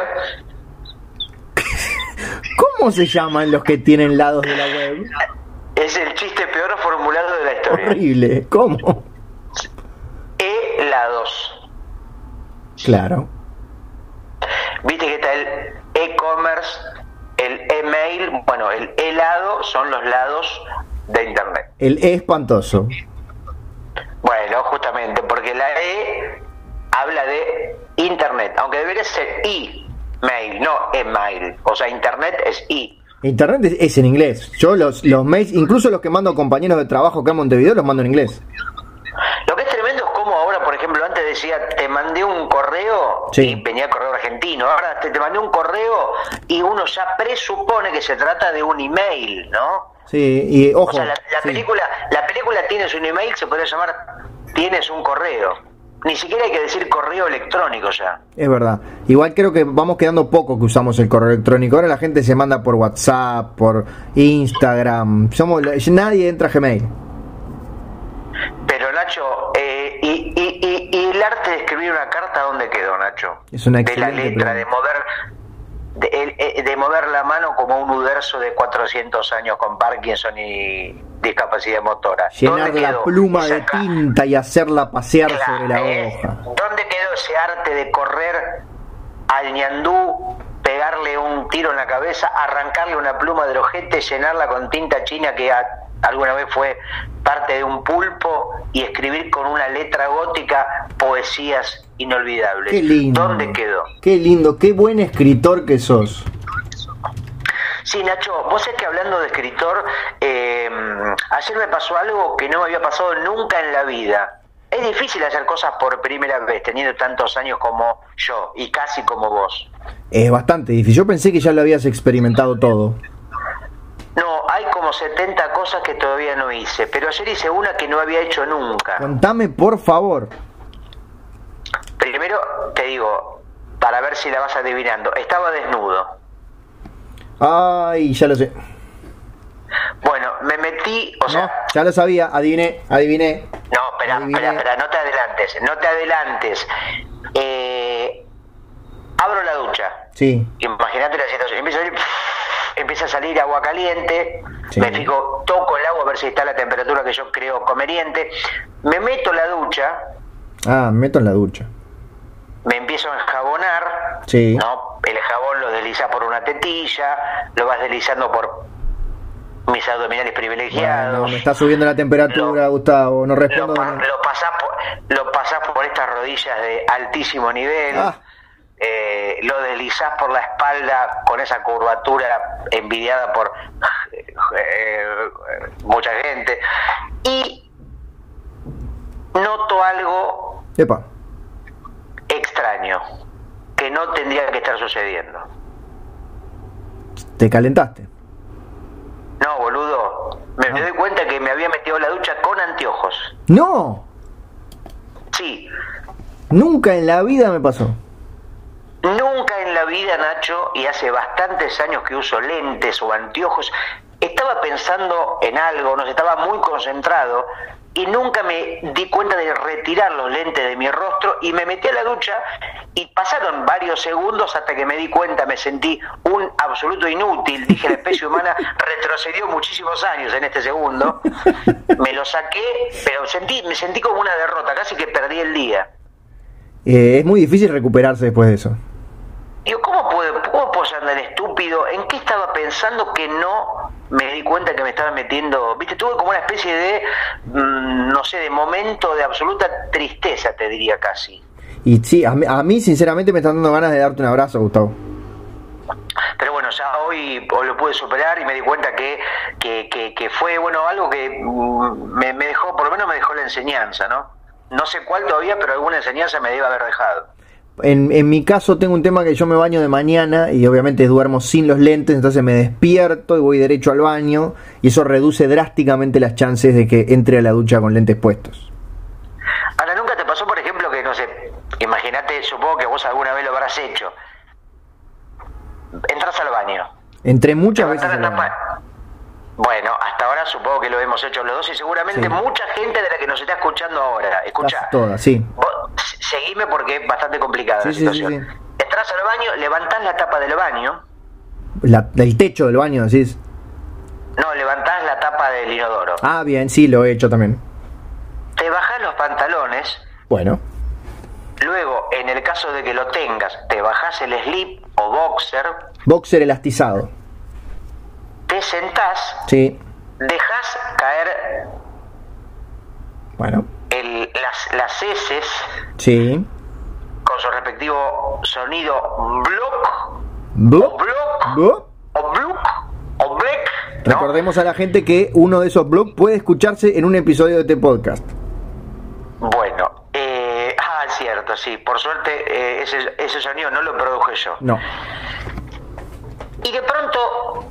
¿Cómo se llaman los que tienen lados de la web? Es el chiste peor formulado de la historia. Horrible. ¿Cómo? E-lados. Claro. Viste que está el e-commerce, el email, bueno, el e-lado son los lados de Internet. El E espantoso. Bueno, justamente, porque la E habla de Internet, aunque debería ser e-mail, no email. O sea, Internet es e. Internet es, es en inglés. Yo los, los mails, incluso los que mando a compañeros de trabajo acá en Montevideo, los mando en inglés. Lo que es tremendo es como ahora, por ejemplo, antes decía, te mandé un correo Sí. y venía el correo argentino. Ahora te, te mandé un correo y uno ya presupone que se trata de un email, ¿no? Sí, y ojo. O sea, la, la sí. película, la película tienes un email, se podría llamar tienes un correo. Ni siquiera hay que decir correo electrónico ya. Es verdad. Igual creo que vamos quedando poco que usamos el correo electrónico. Ahora la gente se manda por WhatsApp, por Instagram. Somos nadie entra a Gmail. Pero Nacho, eh, y, y- y- y el arte de escribir una carta dónde quedó, Nacho? Es una de la letra, pregunta. de mover, de, eh, de mover la mano como un uderzo de 400 años con Parkinson y discapacidad motora. Llenar ¿Dónde la quedó pluma de tinta y hacerla pasear Claro, sobre la ¿eh? hoja. ¿Dónde quedó ese arte de correr al ñandú, pegarle un tiro en la cabeza, arrancarle una pluma del ojete, llenarla con tinta china que a- alguna vez fue parte de un pulpo y escribir con una letra gótica poesías inolvidables? Qué lindo. ¿Dónde quedó? Qué lindo, qué buen escritor que sos. Sí, Nacho, vos es que hablando de escritor, eh, ayer me pasó algo que no me había pasado nunca en la vida. Es difícil hacer cosas por primera vez, teniendo tantos años como yo y casi como vos. Es bastante difícil. Yo pensé que ya lo habías experimentado todo. No, hay como 70 cosas que todavía no hice, pero ayer hice una que no había hecho nunca. Contame, por favor. Primero te digo, para ver si la vas adivinando, estaba desnudo. Ay, ya lo sé. Bueno, me metí, o sea, No, ya lo sabía. Adiviné, adiviné. No, espera, espera, espera, no te adelantes, no te adelantes. Eh, abro la ducha. Sí. Imagínate la situación. Empieza a, empieza a salir agua caliente. Sí. Me fijo, toco el agua a ver si está la temperatura que yo creo conveniente. Me meto en la ducha, Ah, me meto en la ducha. me empiezo a enjabonar. Sí. ¿no? El jabón lo deslizas por una tetilla, lo vas deslizando por mis abdominales privilegiados. Bueno, me está subiendo la temperatura, Lo- Gustavo. No lo, respondo. pa- no. lo pasás por, por estas rodillas de altísimo nivel, Ah. Eh, lo deslizás por la espalda con esa curvatura envidiada por eh, mucha gente y noto algo Epa. extraño que no tendría que estar sucediendo. Te calentaste. No, boludo, me Ah. doy cuenta que me había metido la ducha con anteojos. No. Sí, Nunca en la vida me pasó. Nunca en la vida, Nacho, y hace bastantes años que uso lentes o anteojos, estaba pensando en algo, no estaba muy concentrado y nunca me di cuenta de retirar los lentes de mi rostro y me metí a la ducha y pasaron varios segundos hasta que me di cuenta, me sentí un absoluto inútil, dije la especie humana retrocedió muchísimos años en este segundo, me lo saqué, pero sentí, me sentí como una derrota, casi que perdí el día. Eh, es muy difícil recuperarse después de eso. Digo, ¿cómo puedo, ¿cómo puedo ser tan estúpido? ¿En qué estaba pensando que no me di cuenta que me estaba metiendo? Viste, tuve como una especie de, mm, no sé, de momento de absoluta tristeza, te diría casi. Y sí, a mí, a mí, sinceramente me están dando ganas de darte un abrazo, Gustavo. Pero bueno, ya hoy, hoy lo pude superar y me di cuenta que, que, que, que fue, bueno, algo que mm, me, me dejó, por lo menos me dejó la enseñanza, ¿no? No sé cuál todavía, pero alguna enseñanza me debe haber dejado. En, en mi caso tengo un tema que yo me baño de mañana y obviamente duermo sin los lentes, entonces me despierto y voy derecho al baño y eso reduce drásticamente las chances de que entre a la ducha con lentes puestos. Ahora, ¿nunca te pasó, por ejemplo, que, no sé, imagínate, supongo que vos alguna vez lo habrás hecho, entras al baño. Entré muchas veces. al baño. Bueno, hasta ahora supongo que lo hemos hecho los dos y seguramente Sí. mucha gente de la que nos está escuchando ahora. Escucha, todas, sí. vos seguime porque es bastante complicada Sí, la sí, sí, situación. sí. Entras al baño, levantás la tapa del baño, La, del techo del baño, decís. no, levantás la tapa del inodoro, Ah, bien, sí, lo he hecho también. te bajás los pantalones, Bueno, luego, en el caso de que lo tengas, te bajás el slip o boxer, boxer elastizado. Te sentás, Sí, dejas caer bueno, el- las, las heces sí. con su respectivo sonido block Blup, o block o bloop o black. ¿no? Recordemos a la gente que uno de esos blogs puede escucharse en un episodio de este podcast. Bueno, eh, ah, es cierto, sí. Por suerte eh, ese, ese sonido no lo produje yo. No. Y de pronto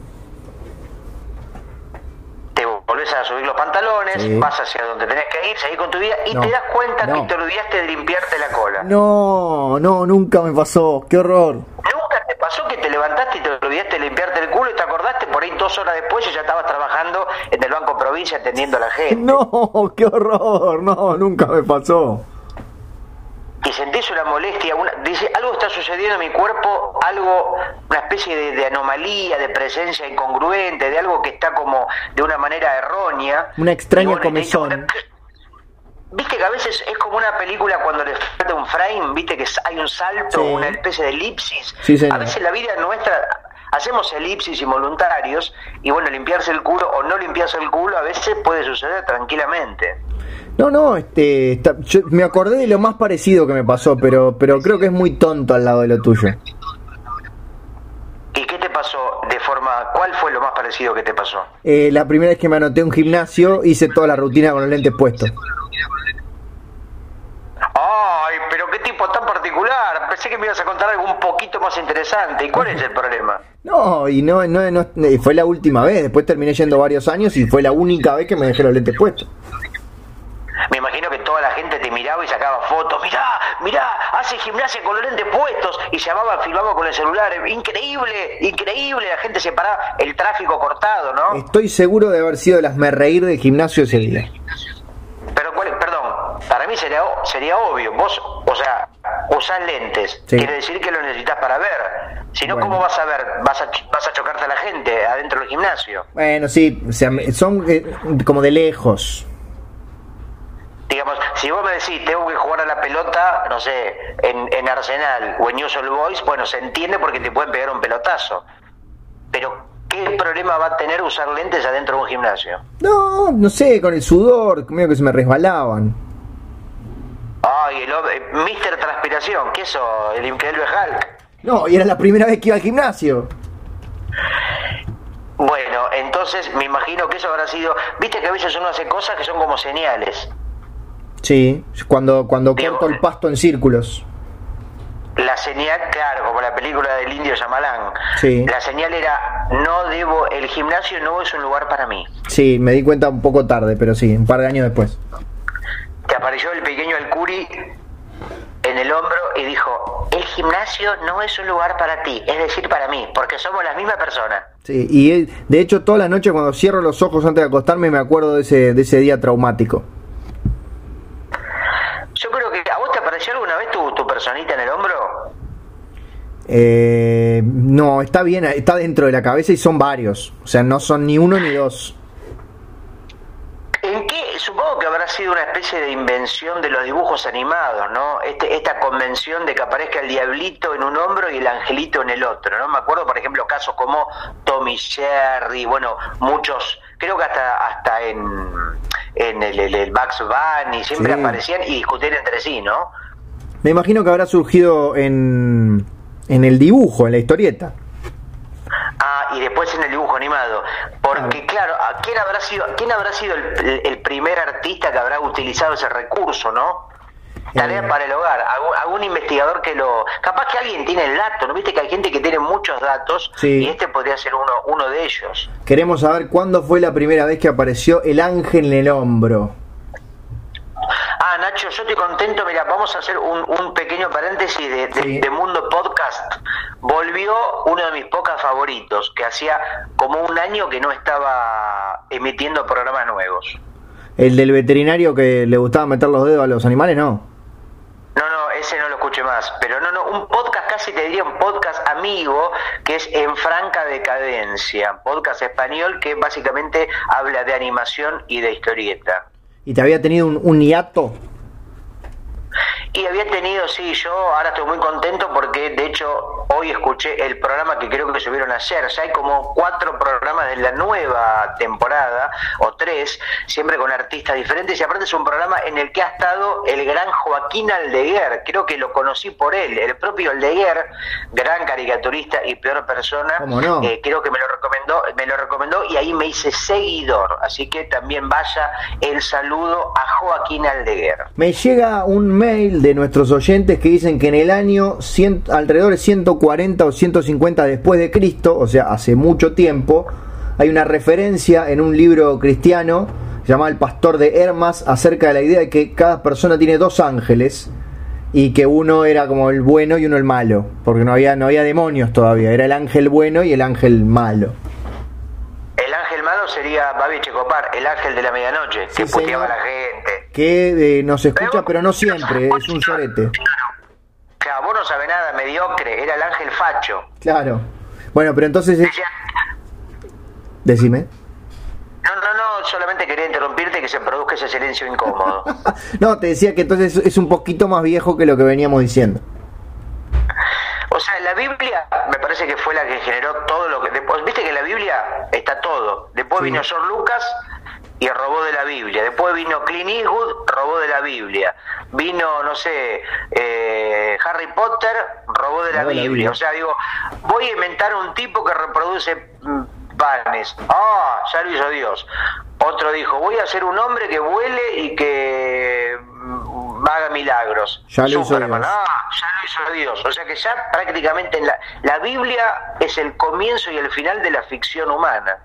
te volvés a subir los pantalones, Sí. vas hacia donde tenés que ir, seguís con tu vida y No, te das cuenta no. que te olvidaste de limpiarte la cola. No, no, nunca me pasó. Qué horror. ¿Nunca te pasó que te levantaste y te olvidaste de limpiarte el culo y te acordaste por ahí dos horas después y ya estabas trabajando en el Banco Provincia atendiendo a la gente? No, qué horror. No, nunca me pasó. Y sentís una molestia, una- dice, algo está sucediendo en mi cuerpo, algo, una especie de, de anomalía, de presencia incongruente, de algo que está como de una manera errónea. Una extraña necesitas comezón. Viste que a veces es como una película cuando le falta un frame, viste que hay un salto, Sí. una especie de elipsis. Sí, a veces la vida nuestra hacemos elipsis involuntarios y bueno, limpiarse el culo o no limpiarse el culo a veces puede suceder tranquilamente. No, no, este, está- yo me acordé de lo más parecido que me pasó, pero, pero creo que es muy tonto al lado de lo tuyo. ¿Y qué te pasó de forma, cuál fue lo más parecido que te pasó? Eh, la primera vez que me anoté un gimnasio hice toda la rutina con los lentes puestos. Ay, pero qué tipo tan particular. Pensé que me ibas a contar algo un poquito más interesante. ¿Y cuál es el problema? No, y no, no, no, eh, fue la última vez. Después terminé yendo varios años y fue la única vez que me dejé los lentes puestos. Me imagino que toda la gente te miraba y sacaba fotos. Mirá, mirá, hace gimnasia con los lentes puestos. Y llamaba, filmaba con el celular. Increíble, increíble. La gente se paraba, el tráfico cortado, ¿no? Estoy seguro de haber sido las me reír del gimnasio ese día. Pero, ¿cuál, perdón, para mí sería, sería obvio. Vos, o sea, usás lentes. Sí. Quiere decir que lo necesitas para ver. Si no, Bueno. ¿cómo vas a ver? Vas a, vas a chocarte a la gente adentro del gimnasio. Bueno, sí, o sea, son eh, como de lejos. Digamos, si vos me decís, tengo que jugar a la pelota, no sé, en, en Arsenal o en News All Boys, bueno, se entiende porque te pueden pegar un pelotazo. Pero, ¿qué problema va a tener usar lentes adentro de un gimnasio? No, no sé, con el sudor, medio que se me resbalaban. Ay, el hombre- Mister Transpiración, ¿qué eso? El increíble Hulk. No, y era la primera vez que iba al gimnasio. Bueno, entonces me imagino que eso habrá sido. Viste que a veces uno hace cosas que son como señales. Sí, cuando, cuando corto el pasto en círculos. La señal, claro, como la película del indio Yamalán. Sí. La señal era: no debo, el gimnasio no es un lugar para mí. Sí, me di cuenta un poco tarde, pero sí, un par de años después. Te apareció el pequeño Alcuri en el hombro y dijo: el gimnasio no es un lugar para ti, es decir, para mí, porque somos la misma persona. Sí, y él- de hecho todas las noches cuando cierro los ojos antes de acostarme me acuerdo de ese, de ese día traumático. Yo creo que a vos te apareció alguna vez tu, tu personita en el hombro. Eh, no, está bien, está dentro de la cabeza y son varios. O sea, no son ni uno ni dos. ¿En qué? Supongo que habrá sido una especie de invención de los dibujos animados, ¿no? Este, esta convención de que aparezca el diablito en un hombro y el angelito en el otro, ¿no? Me acuerdo, por ejemplo, casos como Tommy Jerry, bueno, muchos, creo que hasta hasta en, en el, el, el Bugs Bunny siempre Sí. aparecían y discutían entre sí, ¿no? Me imagino que habrá surgido en, en el dibujo, en la historieta. Ah, y después en el dibujo animado. Porque, claro, ¿a ¿quién habrá sido, quién habrá sido el, el- el primer artista que habrá utilizado ese recurso, no? Tarea Eh. para el hogar. Algún, algún investigador que lo. Capaz que alguien tiene el dato, ¿no? Viste que hay gente que tiene muchos datos Sí. y este podría ser uno, uno de ellos. Queremos saber cuándo fue la primera vez que apareció el ángel en el hombro. Ah, Nacho, yo estoy contento. Mira, vamos a hacer un, un pequeño paréntesis de, de- Sí. de Mundo Podcast. volvió uno de mis pocas favoritos, que hacía como un año que no estaba emitiendo programas nuevos. ¿El del veterinario que le gustaba meter los dedos a los animales? No. No, no, ese no lo escuché más. Pero no, no, un podcast casi te diría un podcast amigo que es En Franca Decadencia. Podcast español que básicamente habla de animación y de historieta. ¿Y te había tenido un, un hiato? Y había tenido, sí, yo ahora estoy muy contento porque de hecho hoy escuché el programa que creo que subieron ayer. Sea, hay como cuatro programas de la nueva temporada, o tres, siempre con artistas diferentes. Y aparte es un programa en el que ha estado el gran Joaquín Aldeguer. Creo que lo conocí por él. El propio Aldeguer, gran caricaturista y peor persona, no? eh, creo que me lo recomendó, me lo recomendó y ahí me hice seguidor. Así que también vaya el saludo a Joaquín Aldeguer. Me llega un mail de nuestros oyentes que dicen que en el año 100, alrededor de 140 o 150 después de Cristo, o sea, hace mucho tiempo, hay una referencia en un libro cristiano llamado El Pastor de Hermas acerca de la idea de que cada persona tiene dos ángeles y que uno era como el bueno y uno el malo, porque no había no había demonios todavía, era el ángel bueno y el ángel malo. Sería Babi Checopar, el ángel de la medianoche, Sí, que puteaba a la gente. Que eh, nos escucha pero no siempre, es un sorete. Claro, vos no sabés nada, mediocre, era el ángel facho. Claro. Bueno, pero entonces es- decime. no, no, no, solamente quería interrumpirte que se produzca ese silencio incómodo. No, te decía que entonces es un poquito más viejo que lo que veníamos diciendo. O sea, la Biblia me parece que fue la que generó todo lo que... Después, Viste que en la Biblia está todo. Después Sí. vino George Lucas y robó de la Biblia. Después vino Clint Eastwood, robó de la Biblia. Vino, no sé, eh, Harry Potter, robó de la, Biblia. O sea, digo, voy a inventar un tipo que reproduce mm, panes. Ah, ya lo hizo Dios. Otro dijo, voy a ser un hombre que vuele y que haga milagros. Ya lo hizo. Dios. Ah, ya lo hizo Dios. O sea que ya prácticamente en la, la Biblia es el comienzo y el final de la ficción humana.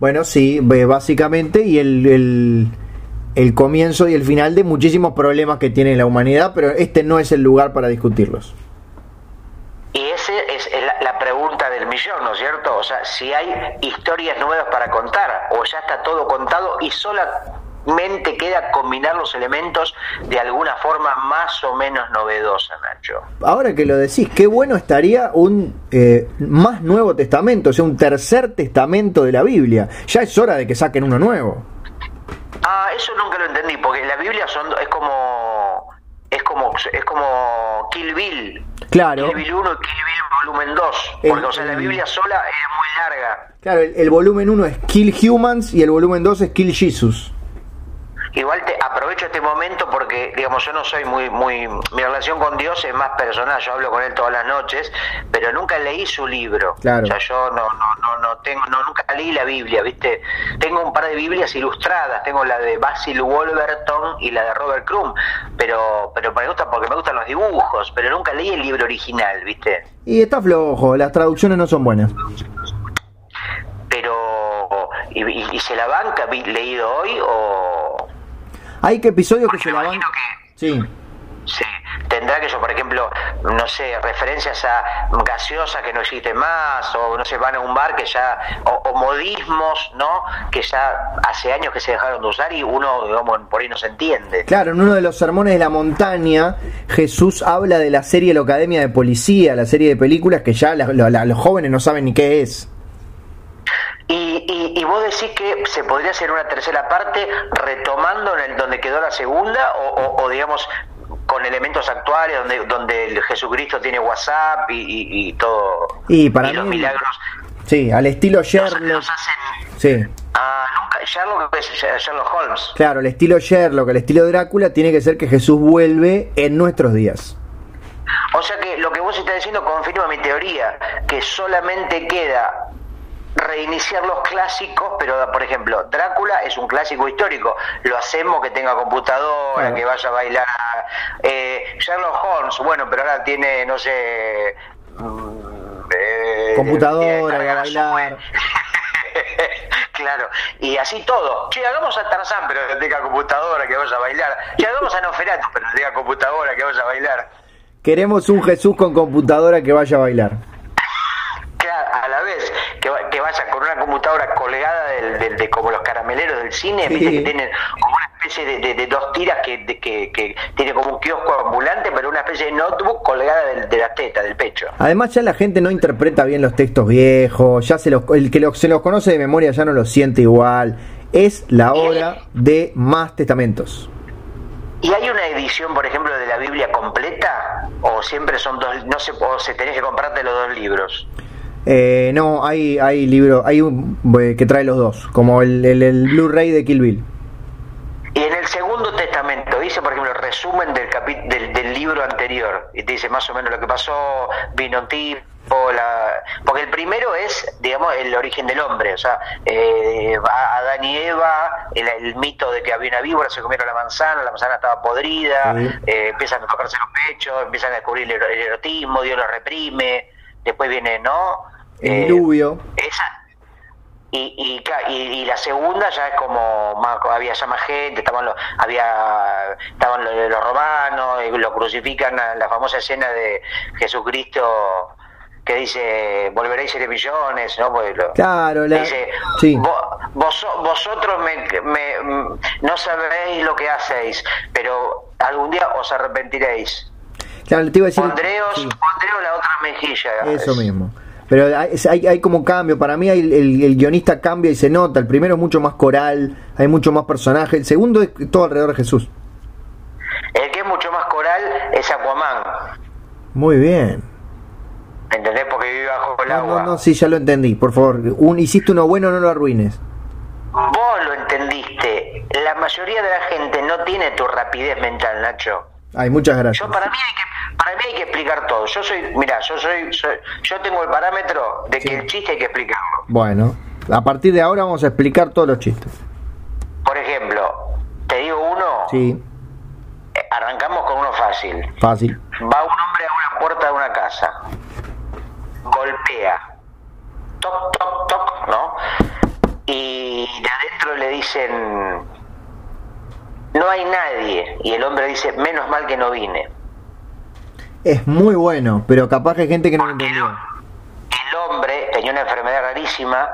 Bueno, sí, ve- básicamente, y el, el, el comienzo y el final de muchísimos problemas que tiene la humanidad, pero este no es el lugar para discutirlos. Y esa es la, pregunta del millón, ¿no es cierto? O sea, si hay historias nuevas para contar, o ya está todo contado y solamente queda combinar los elementos de alguna forma más o menos novedosa, Nacho. Ahora que lo decís, qué bueno estaría un eh, más nuevo testamento, o sea, un tercer testamento de la Biblia. Ya es hora de que saquen uno nuevo. Ah, eso nunca lo entendí, porque la Biblia son, es como es como es como Kill Bill. Claro. Kill Bill 1 y Kill Bill volumen 2. El- Porque, o sea, la Biblia sola es muy larga. Claro, el, el volumen 1 es Kill Humans y el volumen 2 es Kill Jesus. Igual te aprovecho este momento porque, digamos, yo no soy muy, muy, mi relación con Dios es más personal, yo hablo con él todas las noches, pero nunca leí su libro. Claro. O sea, yo no, no, no, no tengo, no, nunca leí la Biblia, ¿viste? Tengo un par de Biblias ilustradas, tengo la de Basil Wolverton y la de Robert Crumb, pero, pero me gusta porque me gustan los dibujos, pero nunca leí el libro original, ¿viste? Y está flojo, las traducciones no son buenas. Pero, ¿y, y- y se la banca leído hoy o...? Hay que episodios que se la van. que... Sí. Sí, tendrá que yo, por ejemplo, no sé, referencias a gaseosas que no existen más, o no sé, van a un bar que ya, o, o modismos, ¿no? Que ya hace años que se dejaron de usar y uno, digamos, por ahí no se entiende. Claro, en uno de los sermones de la montaña, Jesús habla de la serie La Academia de Policía, la serie de películas que ya la- la- los jóvenes no saben ni qué es. Y, y, y vos decís que se podría hacer una tercera parte retomando en el donde quedó la segunda, o, o- o, digamos, con elementos actuales, donde, donde el Jesucristo tiene WhatsApp y, todo. Y para los mí- milagros Sí, al estilo los, Sherlock. los hacen. Sí, Ah, nunca. Sherlock es Sherlock Holmes. claro, el estilo Sherlock, el estilo Drácula, tiene que ser que Jesús vuelve en nuestros días. O sea que lo que vos estás diciendo confirma mi teoría, que solamente queda reiniciar los clásicos, pero por ejemplo, Drácula es un clásico histórico, lo hacemos que tenga computadora, que vaya a bailar. Eh, Sherlock Holmes, bueno, pero ahora tiene, no sé... mm, eh, Computadora, va a bailar. claro, y así todo. Che, hagamos a Tarzán, pero que tenga computadora, que vaya a bailar. Che, hagamos a Noferatu, pero que tenga computadora, que vaya a bailar. Queremos un Jesús con computadora que vaya a bailar. Eh, como los carameleros del cine, ¿viste? que tienen como una especie de, dos tiras que, que, tiene como un kiosco ambulante, pero una especie de notebook colgada de, la teta, del pecho. Además ya la gente no interpreta bien los textos viejos, ya se los, el que se los conoce de memoria ya no los siente igual. Es la hora de más testamentos. ¿Y hay una edición, por ejemplo, de la Biblia completa? ¿O siempre son dos, no sé, o se tenés que comprarte los dos libros? Eh, no, hay, hay libros, hay un eh, que trae los dos, como el, el, Blu-ray de Kill Bill. Y en el segundo testamento dice, por ejemplo, el resumen del, del, del, libro anterior, y te dice más o menos lo que pasó, vino un tipo, la, porque el primero es, digamos, el origen del hombre, o sea, eh, Adán y Eva, el, mito de que había una víbora, se comieron la manzana, la manzana estaba podrida, eh, empiezan a tocarse los pechos, empiezan a descubrir el, erotismo, Dios lo reprime, después viene, ¿no? El eh, diluvio. esa, y, y, y, la segunda ya es como más, había ya más gente estaban los había estaban los, los romanos lo crucifican la famosa escena de Jesucristo que dice volveréis ser millones, ¿no? Pues claro, dice, vosotros me, no sabéis lo que hacéis, pero algún día os arrepentiréis. Claro, te iba a decir, pondreos, la otra mejilla. Eso mismo. Pero hay, hay, como cambio, para mí el, el, guionista cambia y se nota, el primero es mucho más coral, hay mucho más personaje, el segundo es todo alrededor de Jesús. El que es mucho más coral es Aquaman. Muy bien. ¿Entendés? Porque vive bajo el agua. No, no, sí, ya lo entendí. Por favor, un, hiciste uno bueno, no lo arruines. Vos lo entendiste. La mayoría de la gente no tiene tu rapidez mental, Nacho. Ay, muchas gracias. Yo para mí hay que, para mí hay que explicar todo. Yo soy, mira, yo soy, yo tengo el parámetro de que el chiste hay que explicarlo. Bueno, a partir de ahora vamos a explicar todos los chistes. Por ejemplo, te digo uno. Sí. Eh, arrancamos con uno fácil. Fácil. Va un hombre a una puerta de una casa golpea, toc, toc, toc, ¿no? Y de adentro le dicen, no hay nadie. Y el hombre dice, menos mal que no vine. Es muy bueno, pero capaz que hay gente que no lo entendió. El hombre tenía una enfermedad rarísima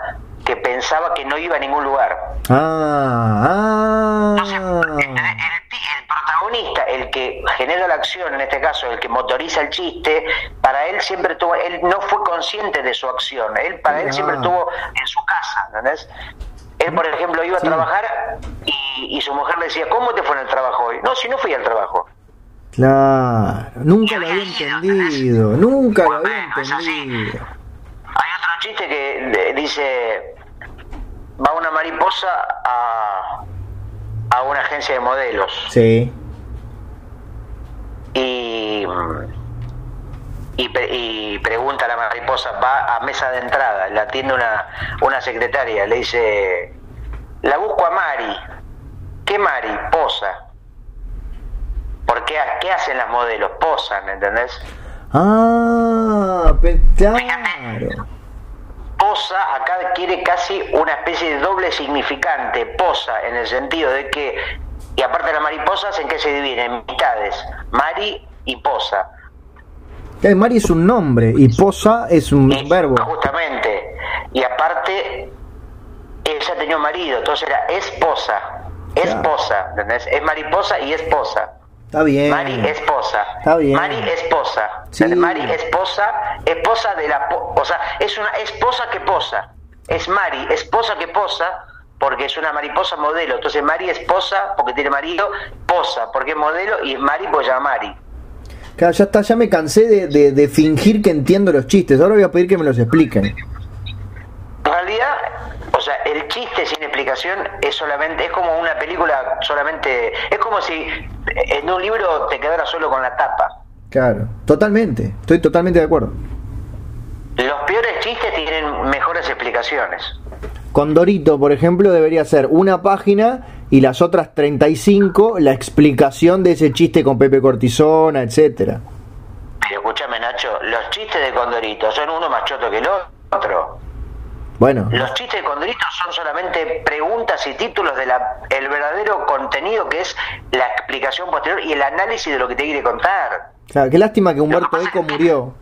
que pensaba que no iba a ningún lugar. Ah, ah. el, protagonista, el que genera la acción, en este caso, el que motoriza el chiste, para él siempre tuvo, él no fue consciente de su acción, él para él siempre estuvo en su casa, ¿entendés? Él, por ejemplo, iba a trabajar y, su mujer le decía, ¿cómo te fue en el trabajo hoy? No, si no fui al trabajo. Claro, nunca lo había entendido, nunca lo había entendido. Hay otro chiste que dice, va una mariposa a, a una agencia de modelos. Sí. Y, y, pregunta a la mariposa, va a mesa de entrada, la atiende una, una secretaria, le dice, la busco a Mari. ¿Qué Mari? Posa. ¿Por qué, hacen las modelos? Posan, ¿entendés? Ah, claro. Posa acá quiere casi una especie de doble significante. Posa en el sentido de que, y aparte de las mariposas, ¿en qué se dividen? Mitades, Mari y Posa. Mari es un nombre y Posa es un verbo. Justamente. Y aparte, ella tenía un marido, entonces era esposa. Esposa, ¿entendés? Es mariposa y esposa. Está bien. Mari esposa. Está bien. Mari esposa. Mari esposa, esposa de la, o sea, es una esposa que posa. Es Mari, esposa que posa, porque es una mariposa modelo. Entonces Mari esposa, porque tiene marido, posa, porque es modelo, y Mari pues llama Mari. Claro, ya está, ya me cansé de, de fingir que entiendo los chistes. Ahora voy a pedir que me los expliquen. En realidad, sea, el chiste sin explicación es solamente, es como una película solamente, es como si en un libro te quedara solo con la tapa. Claro, totalmente, estoy totalmente de acuerdo. Los peores chistes tienen mejores explicaciones. Con Dorito, por ejemplo, debería ser una página y las otras 35 la explicación de ese chiste con Pepe Cortisona, etcétera. Pero escúchame, Nacho, los chistes de Condorito son uno más choto que el otro. Bueno. Los chistes de Condorito son solamente preguntas y títulos del el verdadero contenido que es la explicación posterior y el análisis de lo que te quiere contar. Claro, qué lástima que Humberto Eco murió.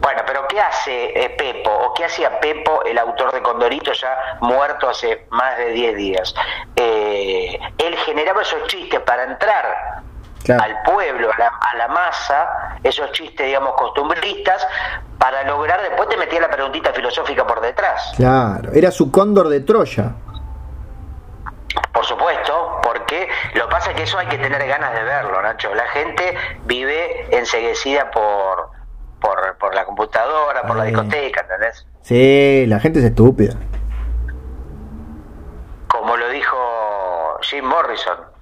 Bueno, pero ¿qué hace eh, Pepo o qué hacía Pepo, el autor de Condorito, ya muerto hace más de 10 días? Eh, él generaba esos chistes para entrar al pueblo, a la, a la, masa, esos chistes, digamos, costumbristas, para lograr, después te metía la preguntita filosófica por detrás. Claro, era su cóndor de Troya. Por supuesto, porque lo que pasa es que eso hay que tener ganas de verlo, Nacho. La gente vive enseguecida por, por, por la computadora, por la discoteca, ¿entendés? Sí, la gente es estúpida. Como lo dijo Jim Morrison.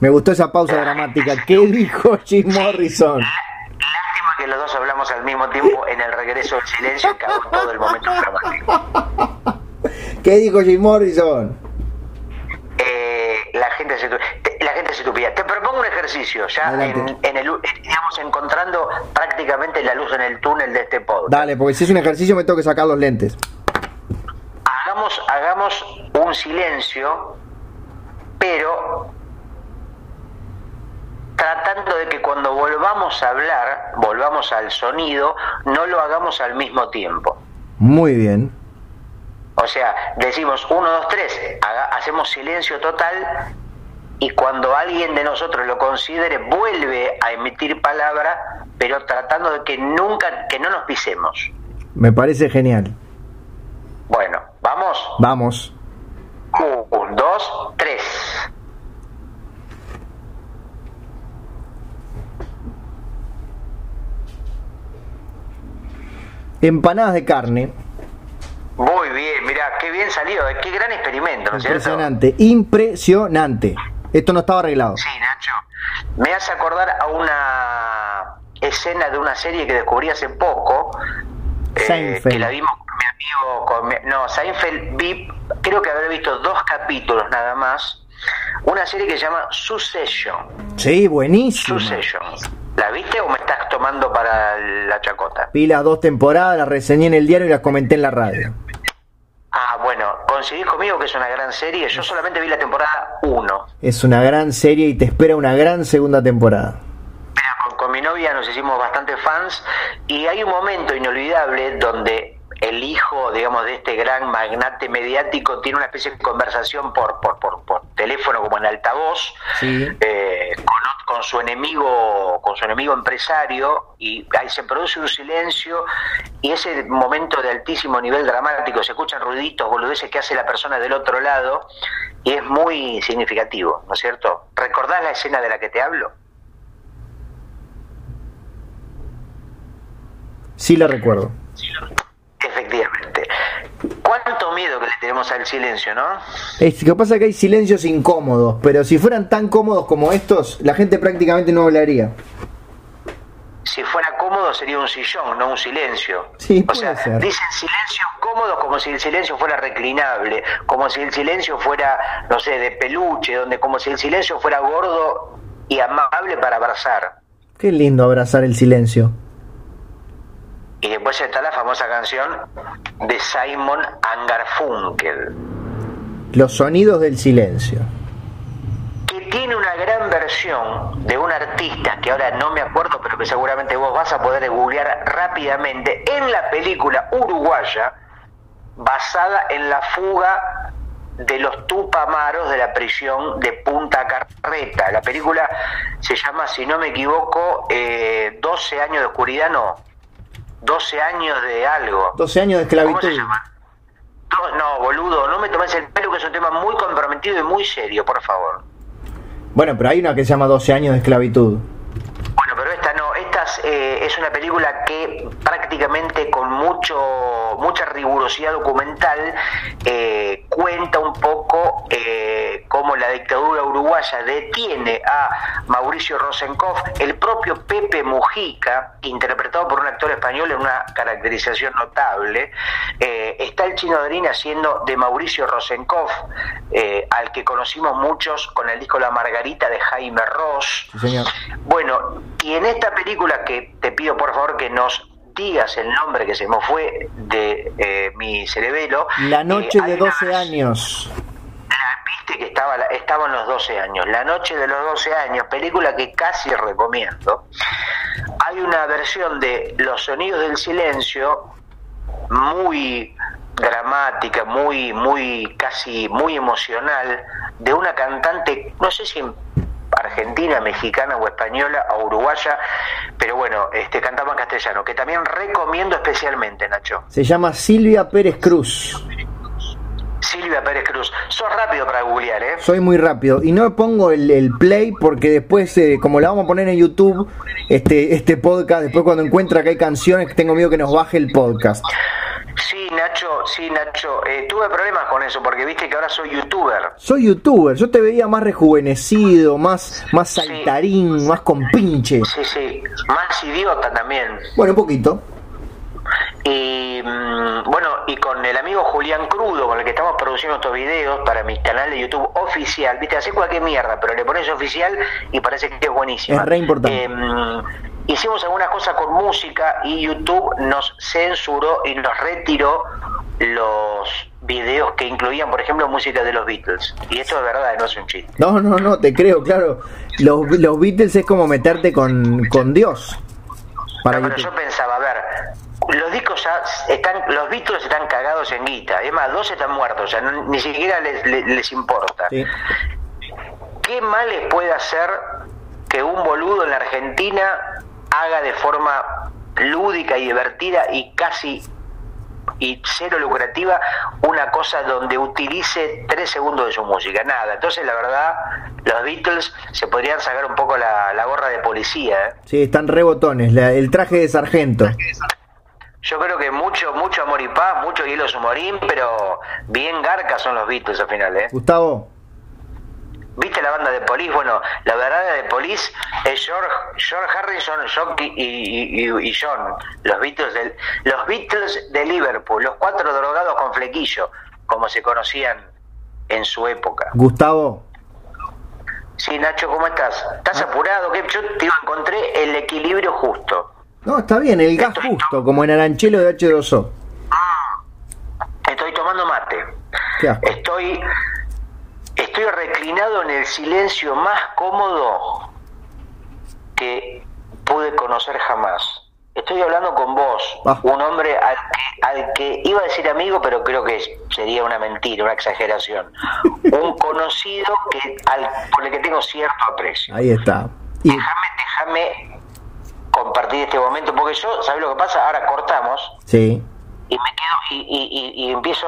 Me gustó esa pausa dramática. ¿Qué dijo Jim Morrison? Lástima que los dos hablamos al mismo tiempo en el regreso del silencio y cagó todo el momento dramático. ¿Qué dijo Jim Morrison? Eh, la gente se la gente se tupía. Te propongo un ejercicio, ya en, en, el digamos encontrando prácticamente la luz en el túnel de este podcast. Dale, porque si es un ejercicio me tengo que sacar los lentes. Hagamos hagamos un silencio, pero tratando de que cuando volvamos a hablar, volvamos al sonido, no lo hagamos al mismo tiempo. Muy bien. O sea, decimos 1, 2, 3, hacemos silencio total y cuando alguien de nosotros lo considere vuelve a emitir palabra, pero tratando de que nunca, que no nos pisemos. Me parece genial. Bueno, ¿vamos? Vamos. 1, 2, 3. Empanadas de carne. Muy bien, mira, qué bien salió, eh, qué gran experimento, ¿no es Impresionante, impresionante. Esto no estaba arreglado. Sí, Nacho. Me hace acordar a una escena de una serie que descubrí hace poco, eh, que la vimos con mi amigo, con no, Seinfeld vi, creo que habré visto dos capítulos nada más, una serie que se llama Succession. Sí, buenísimo. Succession. ¿La viste o me estás tomando para la chacota? Vi las dos temporadas, las reseñé en el diario y las comenté en la radio. Ah, bueno, coincidís conmigo que es una gran serie. Yo solamente vi la temporada 1. Es una gran serie y te espera una gran segunda temporada. Con, con mi novia nos hicimos bastante fans y hay un momento inolvidable donde el hijo, digamos, de este gran magnate mediático tiene una especie de conversación por, por, por, por teléfono como en altavoz eh, con, su enemigo, con su enemigo empresario, y ahí se produce un silencio y ese momento de altísimo nivel dramático, se escuchan ruiditos, boludeces que hace la persona del otro lado, y es muy significativo, ¿no es cierto? ¿Recordás la escena de la que te hablo? Sí la recuerdo. Sí la recuerdo. Efectivamente. ¿Cuánto miedo que le tenemos al silencio, no? Es que pasa que hay silencios incómodos, pero si fueran tan cómodos como estos, la gente prácticamente no hablaría. Si fuera cómodo sería un sillón, no un silencio. Sí, o sea, dicen silencios cómodos como si el silencio fuera reclinable, como si el silencio fuera, no sé, de peluche, donde como si el silencio fuera gordo y amable para abrazar. Qué lindo abrazar el silencio. Y después está la famosa canción de Simon Angarfunkel. Los sonidos del silencio. Que tiene una gran versión de un artista que ahora no me acuerdo, pero que seguramente vos vas a poder googlear rápidamente en la película uruguaya basada en la fuga de los tupamaros de la prisión de Punta Carreta. La película se llama, si no me equivoco, eh, 12 años de oscuridad, no, 12 años de algo. 12 años de esclavitud. ¿Cómo se llama? No, boludo, no me tomes el pelo que es un tema muy comprometido y muy serio, por favor. Bueno, pero hay una que se llama 12 años de esclavitud. Bueno, pero esta no, eh, es una película que prácticamente con mucho mucha rigurosidad documental eh, cuenta un poco eh, cómo la dictadura uruguaya detiene a Mauricio Rosenkopf, el propio Pepe Mujica, interpretado por un actor español en una caracterización notable, está el chino Darín haciendo de Mauricio Rosenkopf, eh, al que conocimos muchos con el disco La Margarita de Jaime Ross. Sí, señor. Bueno, y en esta película que te pido por favor que nos digas el nombre que se me fue de eh, mi cerebelo. La noche eh, hay de una 12 vers- años. la- Viste que estaba, la- estaba cantaban los 12 años. La noche de los 12 años, película que casi recomiendo. Hay una versión de Los sonidos del silencio muy dramática, muy, muy, casi muy emocional, de una cantante, no sé si argentina, mexicana o española o uruguaya, pero bueno, este cantaba en castellano, que también recomiendo especialmente, Nacho. Se llama Silvia Pérez Cruz. Silvia Pérez Cruz. Sos rápido para googlear, ¿eh? Soy muy rápido. Y no pongo el, play porque después, eh, como la vamos a poner en YouTube, este, este podcast, después cuando encuentra que hay canciones, tengo miedo que nos baje el podcast. Sí, Nacho, sí, Nacho. Eh, tuve problemas con eso porque viste que ahora soy youtuber. Soy youtuber. Yo te veía más rejuvenecido, más, más saltarín, más con pinche. Sí, sí. Más idiota también. Bueno, un poquito. Y mm, bueno, y con el amigo Julián Crudo, con el que estamos produciendo estos videos para mi canal de YouTube oficial, viste, hace cualquier mierda, pero le pones oficial y parece que es buenísimo. Es re importante. Em, hicimos algunas cosas con música y YouTube nos censuró y nos retiró los videos que incluían, por ejemplo, música de los Beatles. Y esto es verdad, no es un chiste. No, no, no, te creo, claro. Los, los Beatles es como meterte con, con Dios. Para pero yo pensaba, a ver, los discos ya están, los Beatles están cagados en guita. Es más, dos están muertos, o sea, ni siquiera les, les, importa. ¿Qué mal les puede hacer que un boludo en la Argentina haga de forma lúdica y divertida y casi y cero lucrativa una cosa donde utilice tres segundos de su música, nada. Entonces, la verdad, los Beatles se podrían sacar un poco la, gorra de policía. ¿eh? Sí, están rebotones, el traje de sargento. Yo creo que mucho, mucho amor y paz, mucho hielo sumorín, pero bien garcas son los Beatles al final, ¿eh? Gustavo. ¿Viste la banda de Police? Bueno, la verdad de Police es George, George Harrison, John y, John, los Beatles, de, los Beatles de Liverpool, los cuatro drogados con flequillo, como se conocían en su época. Gustavo. Sí, Nacho, ¿cómo estás? ¿Estás ah. apurado? que Yo te encontré el equilibrio justo. No, está bien, el gas justo, como en Aranchelo de H2O. Estoy tomando mate. Estoy, estoy reclinado en el silencio más cómodo que pude conocer jamás. Estoy hablando con vos, ah. un hombre al que, al que iba a decir amigo, pero creo que sería una mentira, una exageración. un conocido que al, por el que tengo cierto aprecio. Ahí está. Déjame, déjame compartir este momento, porque yo, ¿sabes lo que pasa? Ahora cortamos. Sí. Y me quedo, y, y, empiezo,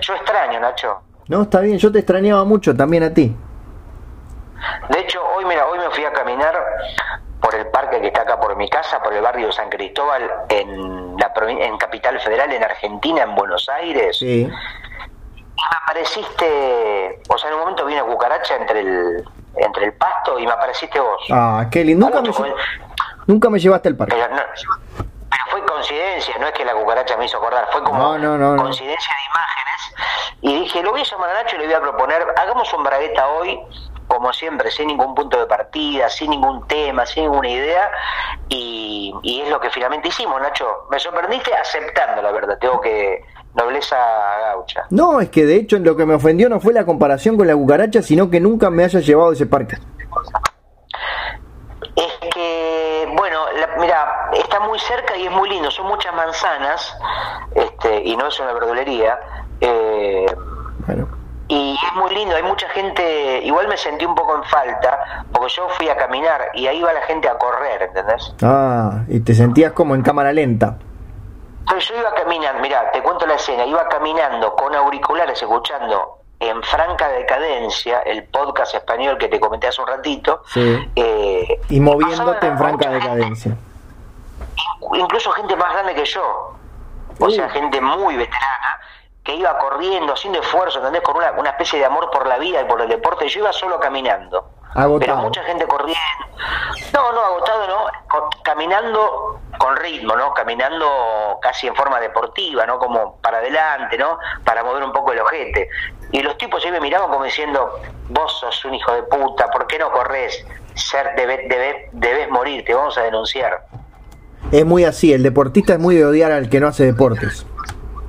yo extraño, Nacho. No, está bien, yo te extrañaba mucho también a ti. De hecho, hoy, mira, hoy me fui a caminar por el parque que está acá por mi casa, por el barrio de San Cristóbal, en, la, en Capital Federal, en Argentina, en Buenos Aires. Sí. Y me apareciste, o sea, en un momento vi una cucaracha entre el, entre el pasto y me apareciste vos. Ah, qué lindo. Nunca me, nunca me llevaste al parque. Pero, fue coincidencia, no es que la cucaracha me hizo acordar, fue como coincidencia de imágenes. Y dije, lo voy a llamar a Nacho y le voy a proponer, hagamos un bragueta hoy, como siempre, sin ningún punto de partida, sin ningún tema, sin ninguna idea. Y, y es lo que finalmente hicimos, Nacho. Me sorprendiste aceptando, la verdad. Tengo que, nobleza gaucha. No, es que de hecho lo que me ofendió no fue la comparación con la cucaracha, sino que nunca me haya llevado a ese parque. Es que, bueno, mira, está muy cerca y es muy lindo, son muchas manzanas, este, y no es una verdulería. Eh, bueno. Y es muy lindo, hay mucha gente, igual me sentí un poco en falta, porque yo fui a caminar y ahí va la gente a correr, ¿entendés? Ah, y te sentías como en cámara lenta. Entonces yo iba caminando, mira, te cuento la escena, iba caminando con auriculares escuchando en franca decadencia el podcast español que te comenté hace un ratito. Eh, y moviéndote en franca decadencia. Incluso gente más grande que yo, o sea, gente muy veterana, que iba corriendo, haciendo esfuerzo, ¿entendés? Con una, una especie de amor por la vida y por el deporte. Yo iba solo caminando. Pero mucha gente corriendo. No, no, agotado no, caminando con ritmo, ¿no? Caminando casi en forma deportiva, ¿no? Como para adelante, ¿no? Para mover un poco el ojete. Y los tipos ahí me miraban como diciendo, vos sos un hijo de puta, ¿por qué no corres? Ser, debes, debes, morir, te vamos a denunciar. Es muy así, el deportista es muy de odiar al que no hace deportes.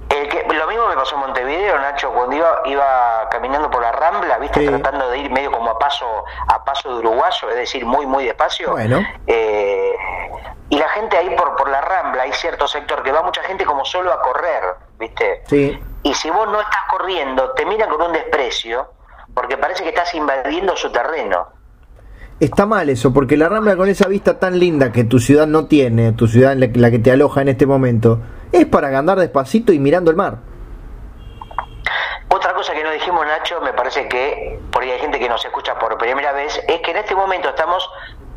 El que, lo mismo me pasó en Montevideo, Nacho, cuando iba, iba caminando por la Rambla, viste, Sí. tratando de ir medio como a paso, a paso de uruguayo, es decir, muy, muy despacio. Bueno. Eh, y la gente ahí por, por la Rambla, hay cierto sector que va mucha gente como solo a correr, viste. Sí. Y si vos no estás corriendo, te miran con un desprecio, porque parece que estás invadiendo su terreno. Está mal eso, porque la Rambla con esa vista tan linda que tu ciudad no tiene, tu ciudad en la, la que te aloja en este momento, es para andar despacito y mirando el mar. Otra cosa que no dijimos, Nacho, me parece que, porque hay gente que nos escucha por primera vez, es que en este momento estamos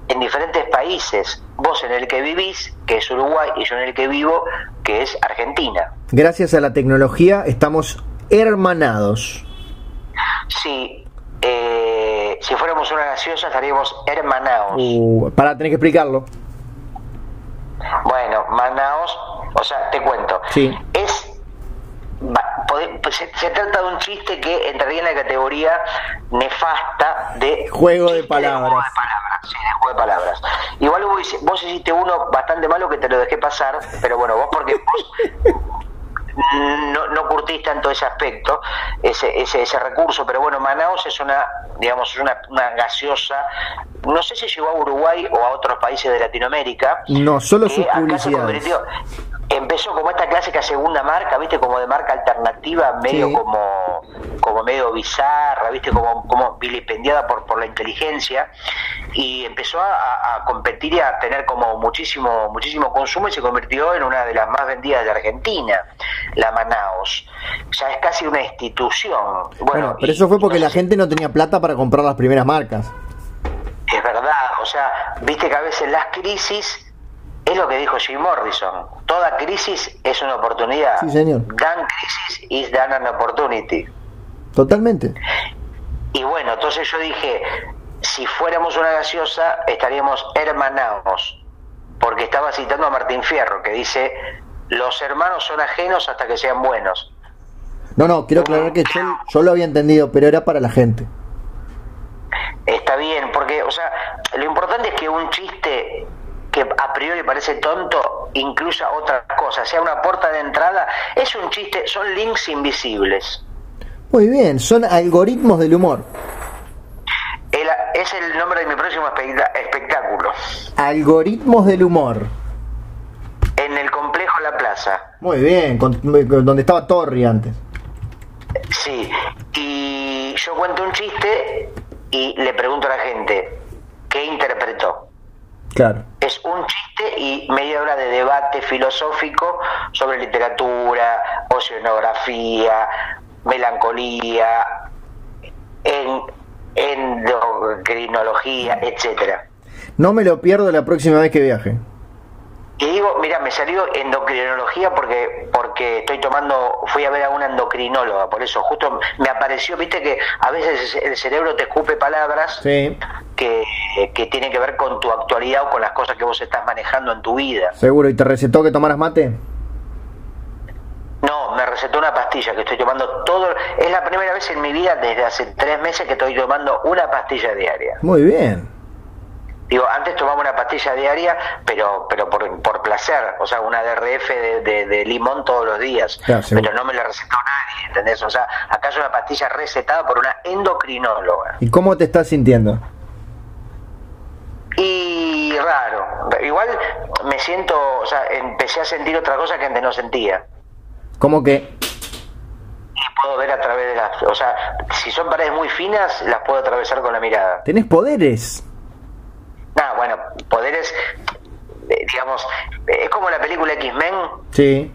en diferentes países. Vos en el que vivís, que es Uruguay, y yo en el que vivo, que es Argentina. Gracias a la tecnología estamos hermanados. Sí, eh, si fuéramos una gaseosa estaríamos hermanados. Uh, para tener que explicarlo. Bueno, Manaos, o sea, te cuento. Sí. Es. va- pode- se, se trata de un chiste que entraría en la categoría nefasta de. Juego de palabras. juego de palabras, sí, de juego de palabras. Igual vos, vos hiciste uno bastante malo que te lo dejé pasar, pero bueno, vos porque vos no, no curtís tanto ese aspecto, ese, ese, ese recurso, pero bueno, Manaus es una, digamos, es una, una gaseosa, no sé si llegó a Uruguay o a otros países de Latinoamérica. No, solo sus se publicidades. convirtió- empezó como esta clásica segunda marca, viste, como de marca alternativa, medio Sí. como, como medio bizarra, viste, como, como vilipendiada por, por la inteligencia, y empezó a, competir y a tener como muchísimo, muchísimo consumo y se convirtió en una de las más vendidas de Argentina, la Manaos. Ya es casi una institución. Bueno, Bueno, pero eso fue porque no la sé gente no tenía plata para comprar las primeras marcas. Es verdad, o sea, viste que a veces las crisis es lo que dijo Jim Morrison. Toda crisis es una oportunidad. Sí, señor. Dan crisis is dan an opportunity. Totalmente. Y bueno, entonces yo dije, si fuéramos una gaseosa, estaríamos hermanados. Porque estaba citando a Martín Fierro, que dice, los hermanos son ajenos hasta que sean buenos. No, no, quiero aclarar que yo, yo lo había entendido, pero era para la gente. Está bien, porque, o sea, lo importante es que un chiste que a priori parece tonto incluya otras cosas, sea una puerta de entrada, es un chiste, son links invisibles. Muy bien, son algoritmos del humor. El- es el nombre de mi próximo espectáculo, Algoritmos del humor. en el complejo La Plaza. Muy bien, con- donde estaba Torri antes. Sí, y yo cuento un chiste y le pregunto a la gente, ¿qué interpretó? Claro. Es un chiste y media hora de debate filosófico sobre literatura, oceanografía, melancolía, en, endocrinología, etcétera. No me lo pierdo la próxima vez que viaje. Y digo, mira, me salió endocrinología porque porque estoy tomando, fui a ver a una endocrinóloga, por eso justo me apareció, viste que a veces el cerebro te escupe palabras Sí, que, que tienen que ver con tu actualidad o con las cosas que vos estás manejando en tu vida. seguro. ¿Y te recetó que tomaras mate? No, me recetó una pastilla que estoy tomando todo. Es la primera vez en mi vida desde hace tres meses que estoy tomando una pastilla diaria. Muy bien. Digo, antes tomaba una pastilla diaria, pero pero por, por placer, o sea, una DRF de, de- de limón todos los días. Claro, pero no me la recetó nadie, ¿entendés? O sea, acá es una pastilla recetada por una endocrinóloga. ¿Y cómo te estás sintiendo? Y raro. Igual me siento, o sea, empecé a sentir otra cosa que antes no sentía. ¿Cómo que? Y puedo ver a través de las... O sea, si son paredes muy finas, las puedo atravesar con la mirada. Tenés poderes. Nada, bueno, poderes, eh, digamos, es como la película X-Men Sí.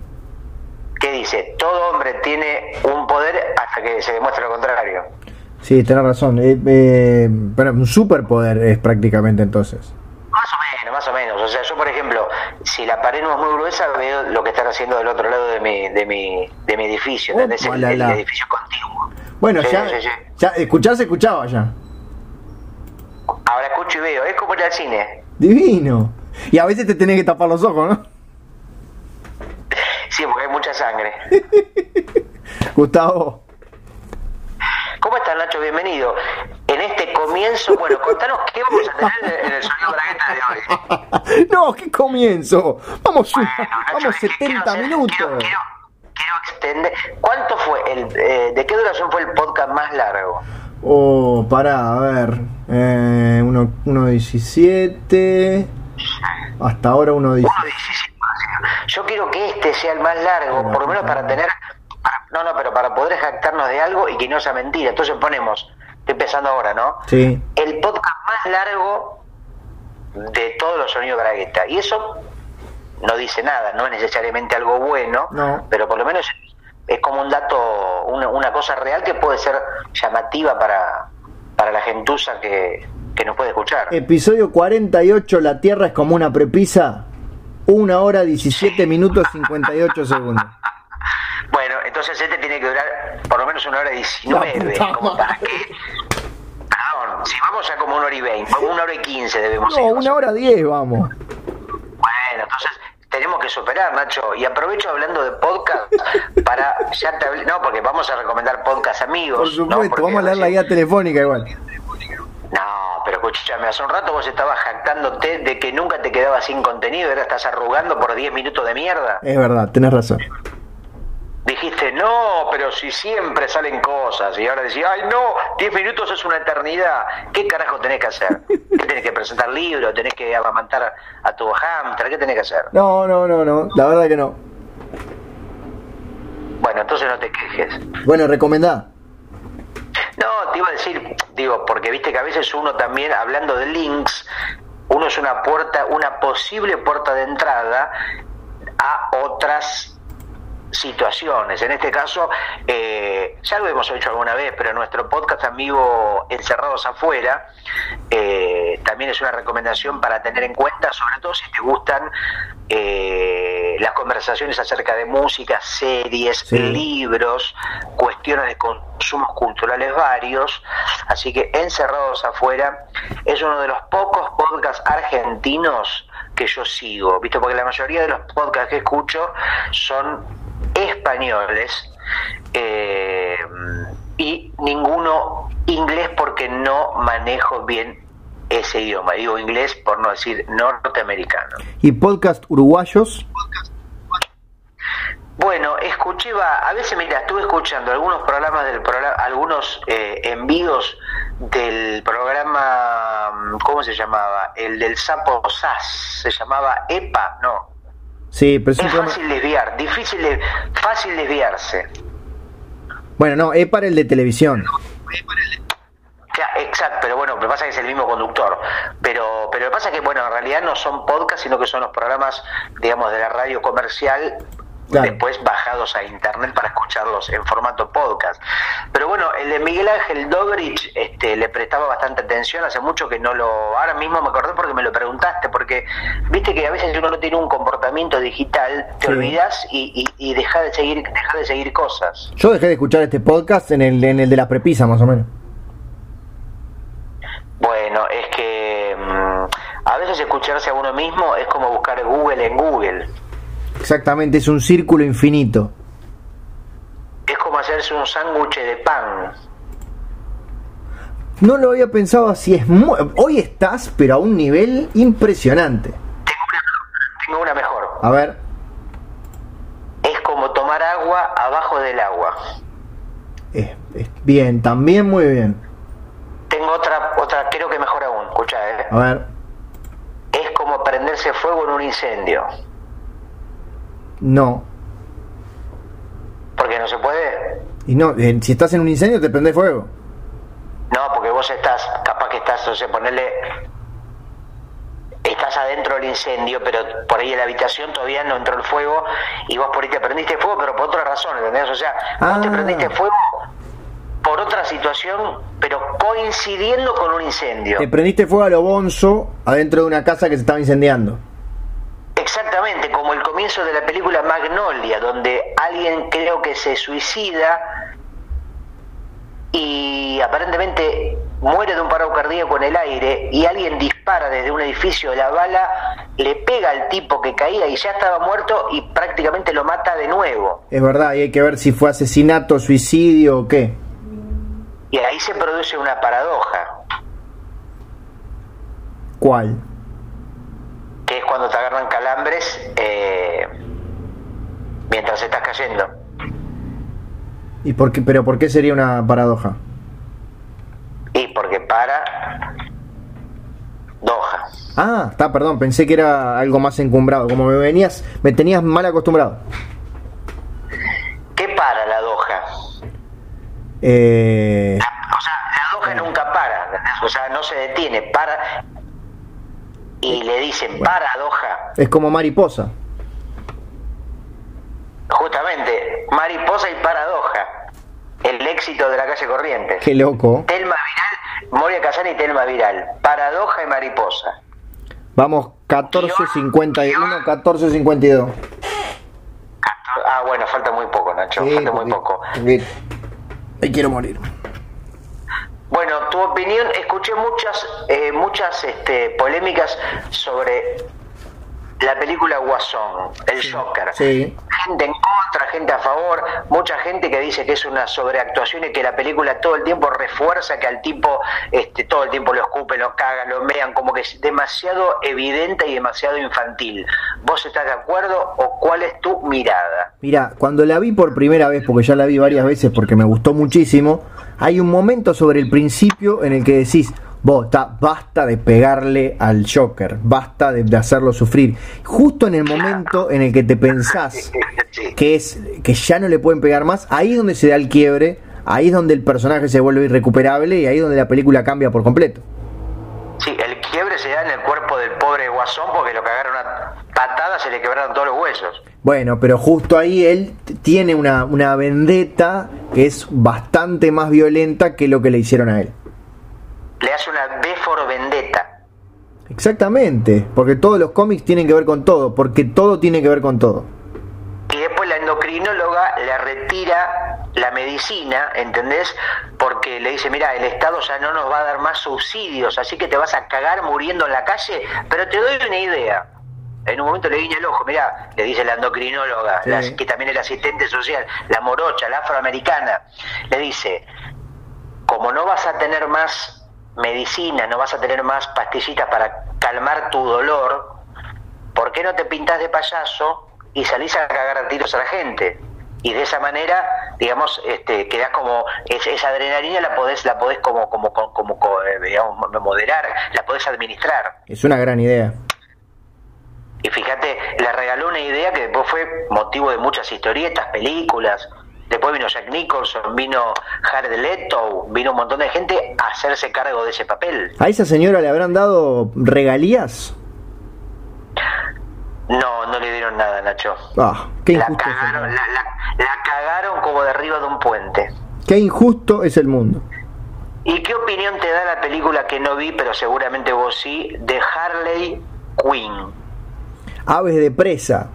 que dice, todo hombre tiene un poder hasta que se demuestre lo contrario. Sí, tenés razón. Eh, eh, bueno, un superpoder es prácticamente entonces. Más o menos, más o menos. O sea, yo, por ejemplo, si la pared no es muy gruesa, veo lo que están haciendo del otro lado de mi, de mi, de mi edificio, ¿entendés? El, edificio contiguo. Bueno, Sí, ya, sí, sí. ya escuchar se escuchaba ya. Ahora escucho y veo, es como ir al cine. Divino. Y a veces te tenés que tapar los ojos, ¿no? Sí, porque hay mucha sangre. Gustavo. ¿Cómo estás, Nacho? Bienvenido. En este comienzo, bueno, contanos qué vamos a tener en el sonido bragueta de hoy. no, qué comienzo. Vamos, Bueno, Nacho, vamos es que 70 quiero hacer- minutos. Quiero, quiero- quiero extender. ¿Cuánto fue? El, eh, ¿De qué duración fue el podcast más largo? Oh, pará, a ver. Eh, 1.17. Hasta ahora 1.17. 1.17. Yo quiero que este sea el más largo, por lo menos para tener. No, no, pero para poder jactarnos de algo y que no sea mentira. Entonces ponemos, estoy empezando ahora, ¿no? Sí. El podcast más largo de todos los sonidos de Bragueta. Y eso no dice nada, no es necesariamente algo bueno, No. pero por lo menos es como un dato, una, una cosa real que puede ser llamativa para, para la gentuza que, que nos puede escuchar. Episodio 48, La Tierra es como una prepisa. Una hora 17 minutos 58 segundos. Bueno, entonces este tiene que durar por lo menos una hora y La 19, puta como para que... Perdón, si vamos ya como una hora y 20, una hora y 15 debemos No, ir. una hora 10 vamos. Bueno, entonces tenemos que superar, Nacho. Y aprovecho hablando de podcast para ya te hablé- No, porque vamos a recomendar podcast amigos. Por supuesto, vamos a leer la guía telefónica igual. No, pero escúchame, hace un rato vos estabas jactándote de que nunca te quedabas sin contenido ahora estás arrugando por 10 minutos de mierda. Es verdad, tenés razón. Dijiste, no, pero si siempre salen cosas. Y ahora decís, ay, no, 10 minutos es una eternidad. ¿Qué carajo tenés que hacer? ¿Qué tenés que presentar libros? ¿Tenés que amamantar a tu hamster? ¿Qué tenés que hacer? No, no, no, no, la verdad que no. Bueno, entonces no te quejes. Bueno, recomendá. No, te iba a decir, digo, porque viste que a veces uno también, hablando de links, uno es una puerta, una posible puerta de entrada a otras situaciones. En este caso, eh, ya lo hemos hecho alguna vez, pero nuestro podcast amigo Encerrados Afuera eh, también es una recomendación para tener en cuenta, sobre todo si te gustan eh, las conversaciones acerca de música, series, Sí. libros, cuestiones de consumos culturales varios. Así que Encerrados Afuera es uno de los pocos podcasts argentinos que yo sigo, ¿viste? Porque la mayoría de los podcasts que escucho son españoles eh, y ninguno inglés porque no manejo bien ese idioma. Digo inglés por no decir norteamericano. ¿Y podcast uruguayos? Bueno, escuché, va, a veces, mira, estuve escuchando algunos programas del programa, algunos eh, envíos del programa, mm, ¿cómo se llamaba? El del sapo SAS, se llamaba EPA, no. Sí, pero es Es programa- fácil desviar, difícil, de- fácil desviarse. Bueno, no, es para el de televisión. Exacto, pero bueno, me pasa que es el mismo conductor. Pero, pero me pasa que, bueno, en realidad no son podcasts, sino que son los programas, digamos, de la radio comercial, Claro. después bajados a internet para escucharlos en formato podcast. Pero bueno, el de Miguel Ángel Dobrich este, le prestaba bastante atención, hace mucho que no lo... Ahora mismo me acordé porque me lo preguntaste, porque viste que a veces uno no tiene un comportamiento digital, te Sí. olvidas y, y, y deja de seguir, deja de seguir cosas. Yo dejé de escuchar este podcast en el, en el de la prepisa, más o menos. Bueno, es que mm, a veces escucharse a uno mismo es como buscar Google en Google. Exactamente, es un círculo infinito. Es como hacerse un sándwich de pan. No lo había pensado así. Es Hoy estás, pero a un nivel impresionante. Tengo una mejor. A ver, Es como tomar agua abajo del agua. es- es bien, también muy bien. Tengo otra, otra creo que mejor aún. Escucha, ¿eh? A ver, Es como prenderse fuego en un incendio. No. Porque no se puede. Y no, eh, si estás en un incendio te prende fuego. No, porque vos estás, capaz que estás, o sea, ponerle. Estás adentro del incendio, pero por ahí en la habitación todavía no entró el fuego y vos por ahí te prendiste fuego, pero por otra razón, ¿entendés? O sea, vos te Ah. prendiste fuego por otra situación, pero coincidiendo con un incendio. Te prendiste fuego a lo bonzo adentro de una casa que se estaba incendiando. Exactamente, como el comienzo de la película Magnolia, donde alguien creo que se suicida y aparentemente muere de un paro cardíaco en el aire y alguien dispara desde un edificio la bala, le pega al tipo que caía y ya estaba muerto y prácticamente lo mata de nuevo. Es verdad, y hay que ver si fue asesinato, suicidio o qué. Y ahí se produce una paradoja, ¿Cuál? Que es cuando te agarran calambres eh, mientras estás cayendo. ¿Y por qué, pero por qué sería una paradoja? Y porque para Doha. Ah, está, perdón, pensé que era algo más encumbrado, como me venías, me tenías mal acostumbrado. ¿Qué para la Doha? Eh, O sea, la Doha nunca para, o sea, no se detiene, para y le dicen para Doha. es como mariposa. Justamente, mariposa y paradoja. El éxito de la calle corriente. Qué loco. Telma Viral, Moria Casani y Telma Viral. Paradoja y mariposa. Vamos, 14.51, 14.52. Ah, bueno, falta muy poco, Nacho. Sí, falta muy poco. porque Ahí quiero morir. Bueno, tu opinión, escuché muchas, eh, muchas este, polémicas sobre la película Guasón, el Joker. Sí. Gente en contra, gente a favor, mucha gente que dice que es una sobreactuación y que la película todo el tiempo refuerza que al tipo este, todo el tiempo lo escupen, lo cagan, lo mean, como que es demasiado evidente y demasiado infantil. ¿Vos estás de acuerdo o cuál es tu mirada? Mira, cuando la vi por primera vez, porque ya la vi varias veces porque me gustó muchísimo, hay un momento sobre el principio en el que decís, vos, ta, basta de pegarle al Joker, basta de, de hacerlo sufrir. Justo en el momento en el que te pensás que es que ya no le pueden pegar más, ahí es donde se da el quiebre, ahí es donde el personaje se vuelve irrecuperable y ahí es donde la película cambia por completo. Sí, el quiebre se da en el cuerpo del pobre Guasón porque lo cagaron a patadas, se le quebraron todos los huesos. Bueno, pero justo ahí él tiene una, una vendetta que es bastante más violenta que lo que le hicieron a él. Le hace una B for vendetta. Exactamente, porque todos los cómics tienen que ver con todo, porque todo tiene que ver con todo. Y después la endocrinóloga le retira la medicina, ¿entendés? Porque le dice, mira, el Estado ya no nos va a dar más subsidios, así que te vas a cagar muriendo en la calle, pero te doy una idea. En un momento le guiña el ojo, mira, le dice la endocrinóloga, Sí. la- que también es la asistente social, la morocha, la afroamericana, le dice, como no vas a tener más medicina, no vas a tener más pastillitas para calmar tu dolor, ¿por qué no te pintas de payaso y salís a cagar a tiros a la gente? Y de esa manera, digamos, este, quedás como, es- esa adrenalina la podés, la podés como, como, como, como, co- eh, digamos, moderar, la podés administrar. Es una gran idea. Y fíjate, le regaló una idea que después fue motivo de muchas historietas, películas. Después vino Jack Nicholson, vino Jared Leto, vino un montón de gente a hacerse cargo de ese papel. ¿A esa señora le habrán dado regalías? No, no le dieron nada, Nacho. Ah, qué injusto, cagaron, la, la- la cagaron como de arriba de un puente. Qué injusto es el mundo. ¿Y qué opinión te da la película que no vi, pero seguramente vos sí, de Harley Quinn? Aves de presa.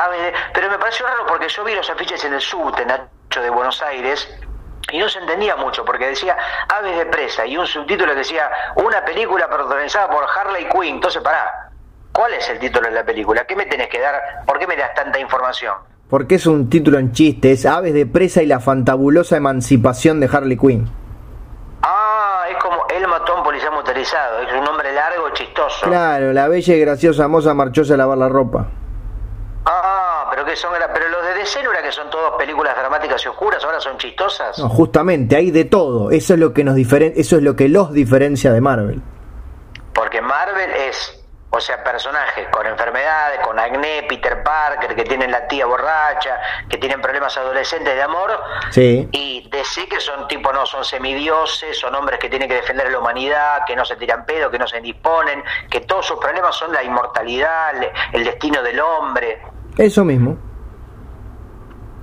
A ver, pero me pareció raro porque yo vi los afiches en el subte, Nacho, de Buenos Aires, y no se entendía mucho porque decía Aves de presa y un subtítulo que decía una película protagonizada por Harley Quinn. Entonces, pará, ¿cuál es el título de la película? ¿Qué me tenés que dar? ¿Por qué me das tanta información? Porque es un título en chiste, es Aves de presa y la fantabulosa emancipación de Harley Quinn. Ah, es como El matón policía motorizado, es un nombre largo, chistoso. Claro, la bella y graciosa moza marchóse a lavar la ropa. Pero que son, pero los de DC no era que son todas películas dramáticas y oscuras, ahora son chistosas. No, justamente, hay de todo. Eso es lo que nos diferen eso es lo que los diferencia de Marvel. Porque Marvel es, o sea, personajes con enfermedades, con acné, Peter Parker, que tienen la tía borracha, que tienen problemas adolescentes de amor. Sí. Y DC que son tipo, no, son semidioses, son hombres que tienen que defender a la humanidad, que no se tiran pedo, que no se disponen, que todos sus problemas son la inmortalidad, el destino del hombre. Eso mismo.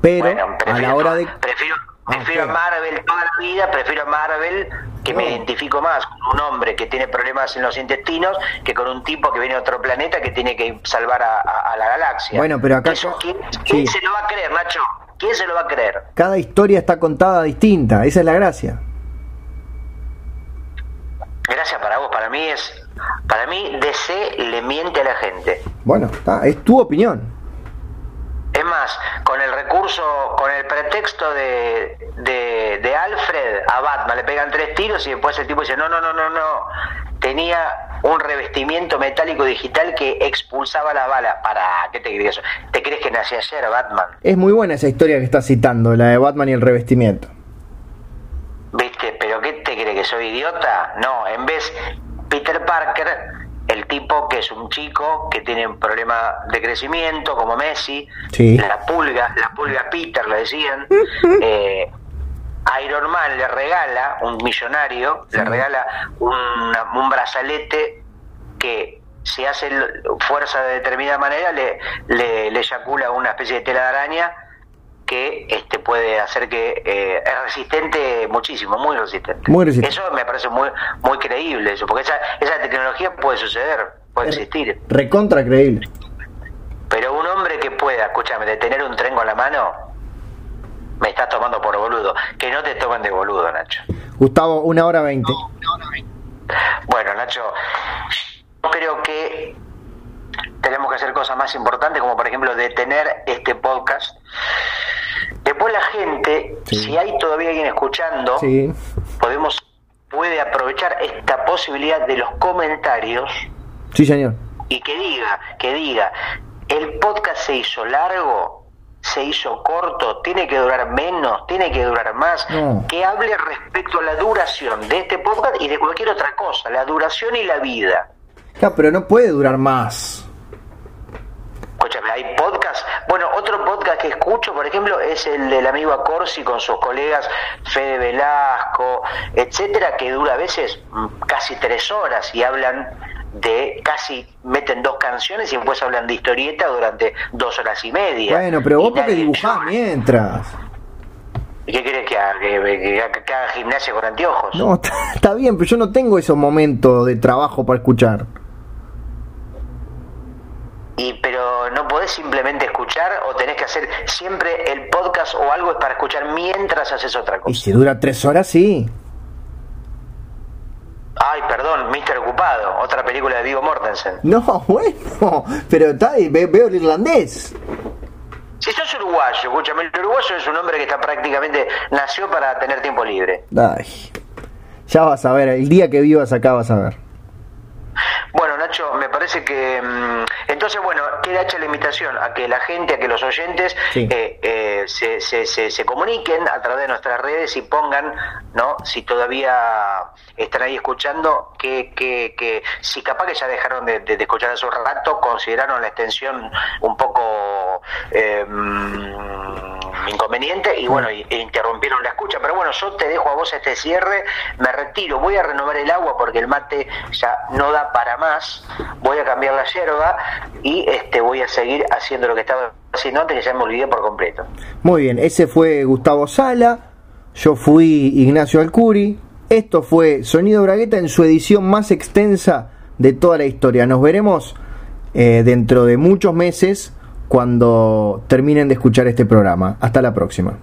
Pero Bueno, a la hora de prefiero, Ah, prefiero ok. a Marvel toda la vida, prefiero a Marvel que me No. identifico más con un hombre que tiene problemas en los intestinos que con un tipo que viene de otro planeta que tiene que salvar a, a- a la galaxia. Bueno, pero acá Eso, ¿quién, quién sí. se lo va a creer, Nacho? ¿Quién se lo va a creer? cada historia está contada distinta, esa es la gracia. Gracias para vos, para mí es... Para mí DC le miente a la gente. Bueno, está, es tu opinión. Es más, con el recurso, con el pretexto de, de, de Alfred a Batman le pegan tres tiros y después el tipo dice, no, no, no, no, no, tenía un revestimiento metálico digital que expulsaba la bala. ¿Para qué te crees? ¿Te crees que nació ayer Batman? Es muy buena esa historia que estás citando, la de Batman y el revestimiento. ¿Viste? ¿Pero qué te crees que soy idiota? No, en vez Peter Parker, el tipo que es un chico que tiene un problema de crecimiento, como Messi, Sí. la pulga, la pulga Peter le decían, eh, Iron Man le regala, un millonario, le regala una- un brazalete que si hace fuerza de determinada manera le, le, le eyacula una especie de tela de araña que este puede hacer que eh, es resistente muchísimo, muy resistente. Muy resistente. Eso me parece muy muy creíble eso, porque esa, esa tecnología puede suceder, puede existir. Recontra creíble. Pero un hombre que pueda, escúchame, detener un tren con la mano, me estás tomando por boludo. Que no te tomen de boludo, Nacho. Gustavo, una hora veinte. Bueno, Nacho, yo creo que tenemos que hacer cosas más importantes, como por ejemplo detener este podcast. Después la gente, Sí. si hay todavía alguien escuchando, Sí. podemos puede aprovechar esta posibilidad de los comentarios Sí, señor. y que diga, que diga, el podcast se hizo largo, se hizo corto, tiene que durar menos, tiene que durar más, No. que hable respecto a la duración de este podcast y de cualquier otra cosa, la duración y la vida. Ya, pero no puede durar más. Escúchame, hay podcast. Bueno, otro podcast que escucho, por ejemplo, es el del amigo Acorsi con sus colegas Fede Velasco, etcétera, que dura a veces mm, casi tres horas y hablan de casi meten dos canciones y después hablan de historieta durante dos horas y media. Bueno, pero vos porque dibujás mientras. ¿Y ¿Qué querés que haga? ¿Que, que- haga gimnasia con anteojos? No, está bien, pero yo no tengo esos momentos de trabajo para escuchar. Y pero no podés simplemente escuchar o tenés que hacer siempre el podcast o algo es para escuchar mientras haces otra Y cosa. si dura tres horas, sí. Ay, perdón, Mister Ocupado, otra película de Vigo Mortensen. No, bueno, pero está, ve- veo el irlandés. Si sos uruguayo, escúchame, el uruguayo es un hombre que está prácticamente, nació para tener tiempo libre. Ay, ya vas a ver, el día que vivas acá vas a ver. Bueno, Nacho, me parece que... mm, entonces, bueno, queda hecha la invitación a que la gente, a que los oyentes Sí. eh, eh, se, se, se, se comuniquen a través de nuestras redes y pongan, ¿no? Si todavía están ahí escuchando, que, que, que si capaz que ya dejaron de, de- de escuchar hace un rato, consideraron la extensión un poco eh, mm, inconveniente y bueno, y- e interrumpieron la escucha. Pero bueno, yo te dejo a vos este cierre, me retiro, voy a renovar el agua porque el mate ya no da para más, voy a cambiar la yerba y este voy a seguir haciendo lo que estaba haciendo antes que ya me olvidé por completo. Muy bien, ese fue Gustavo Sala, yo fui Ignacio Alcuri, esto fue Sonido Bragueta en su edición más extensa de toda la historia. Nos veremos eh, dentro de muchos meses cuando terminen de escuchar este programa. Hasta la próxima.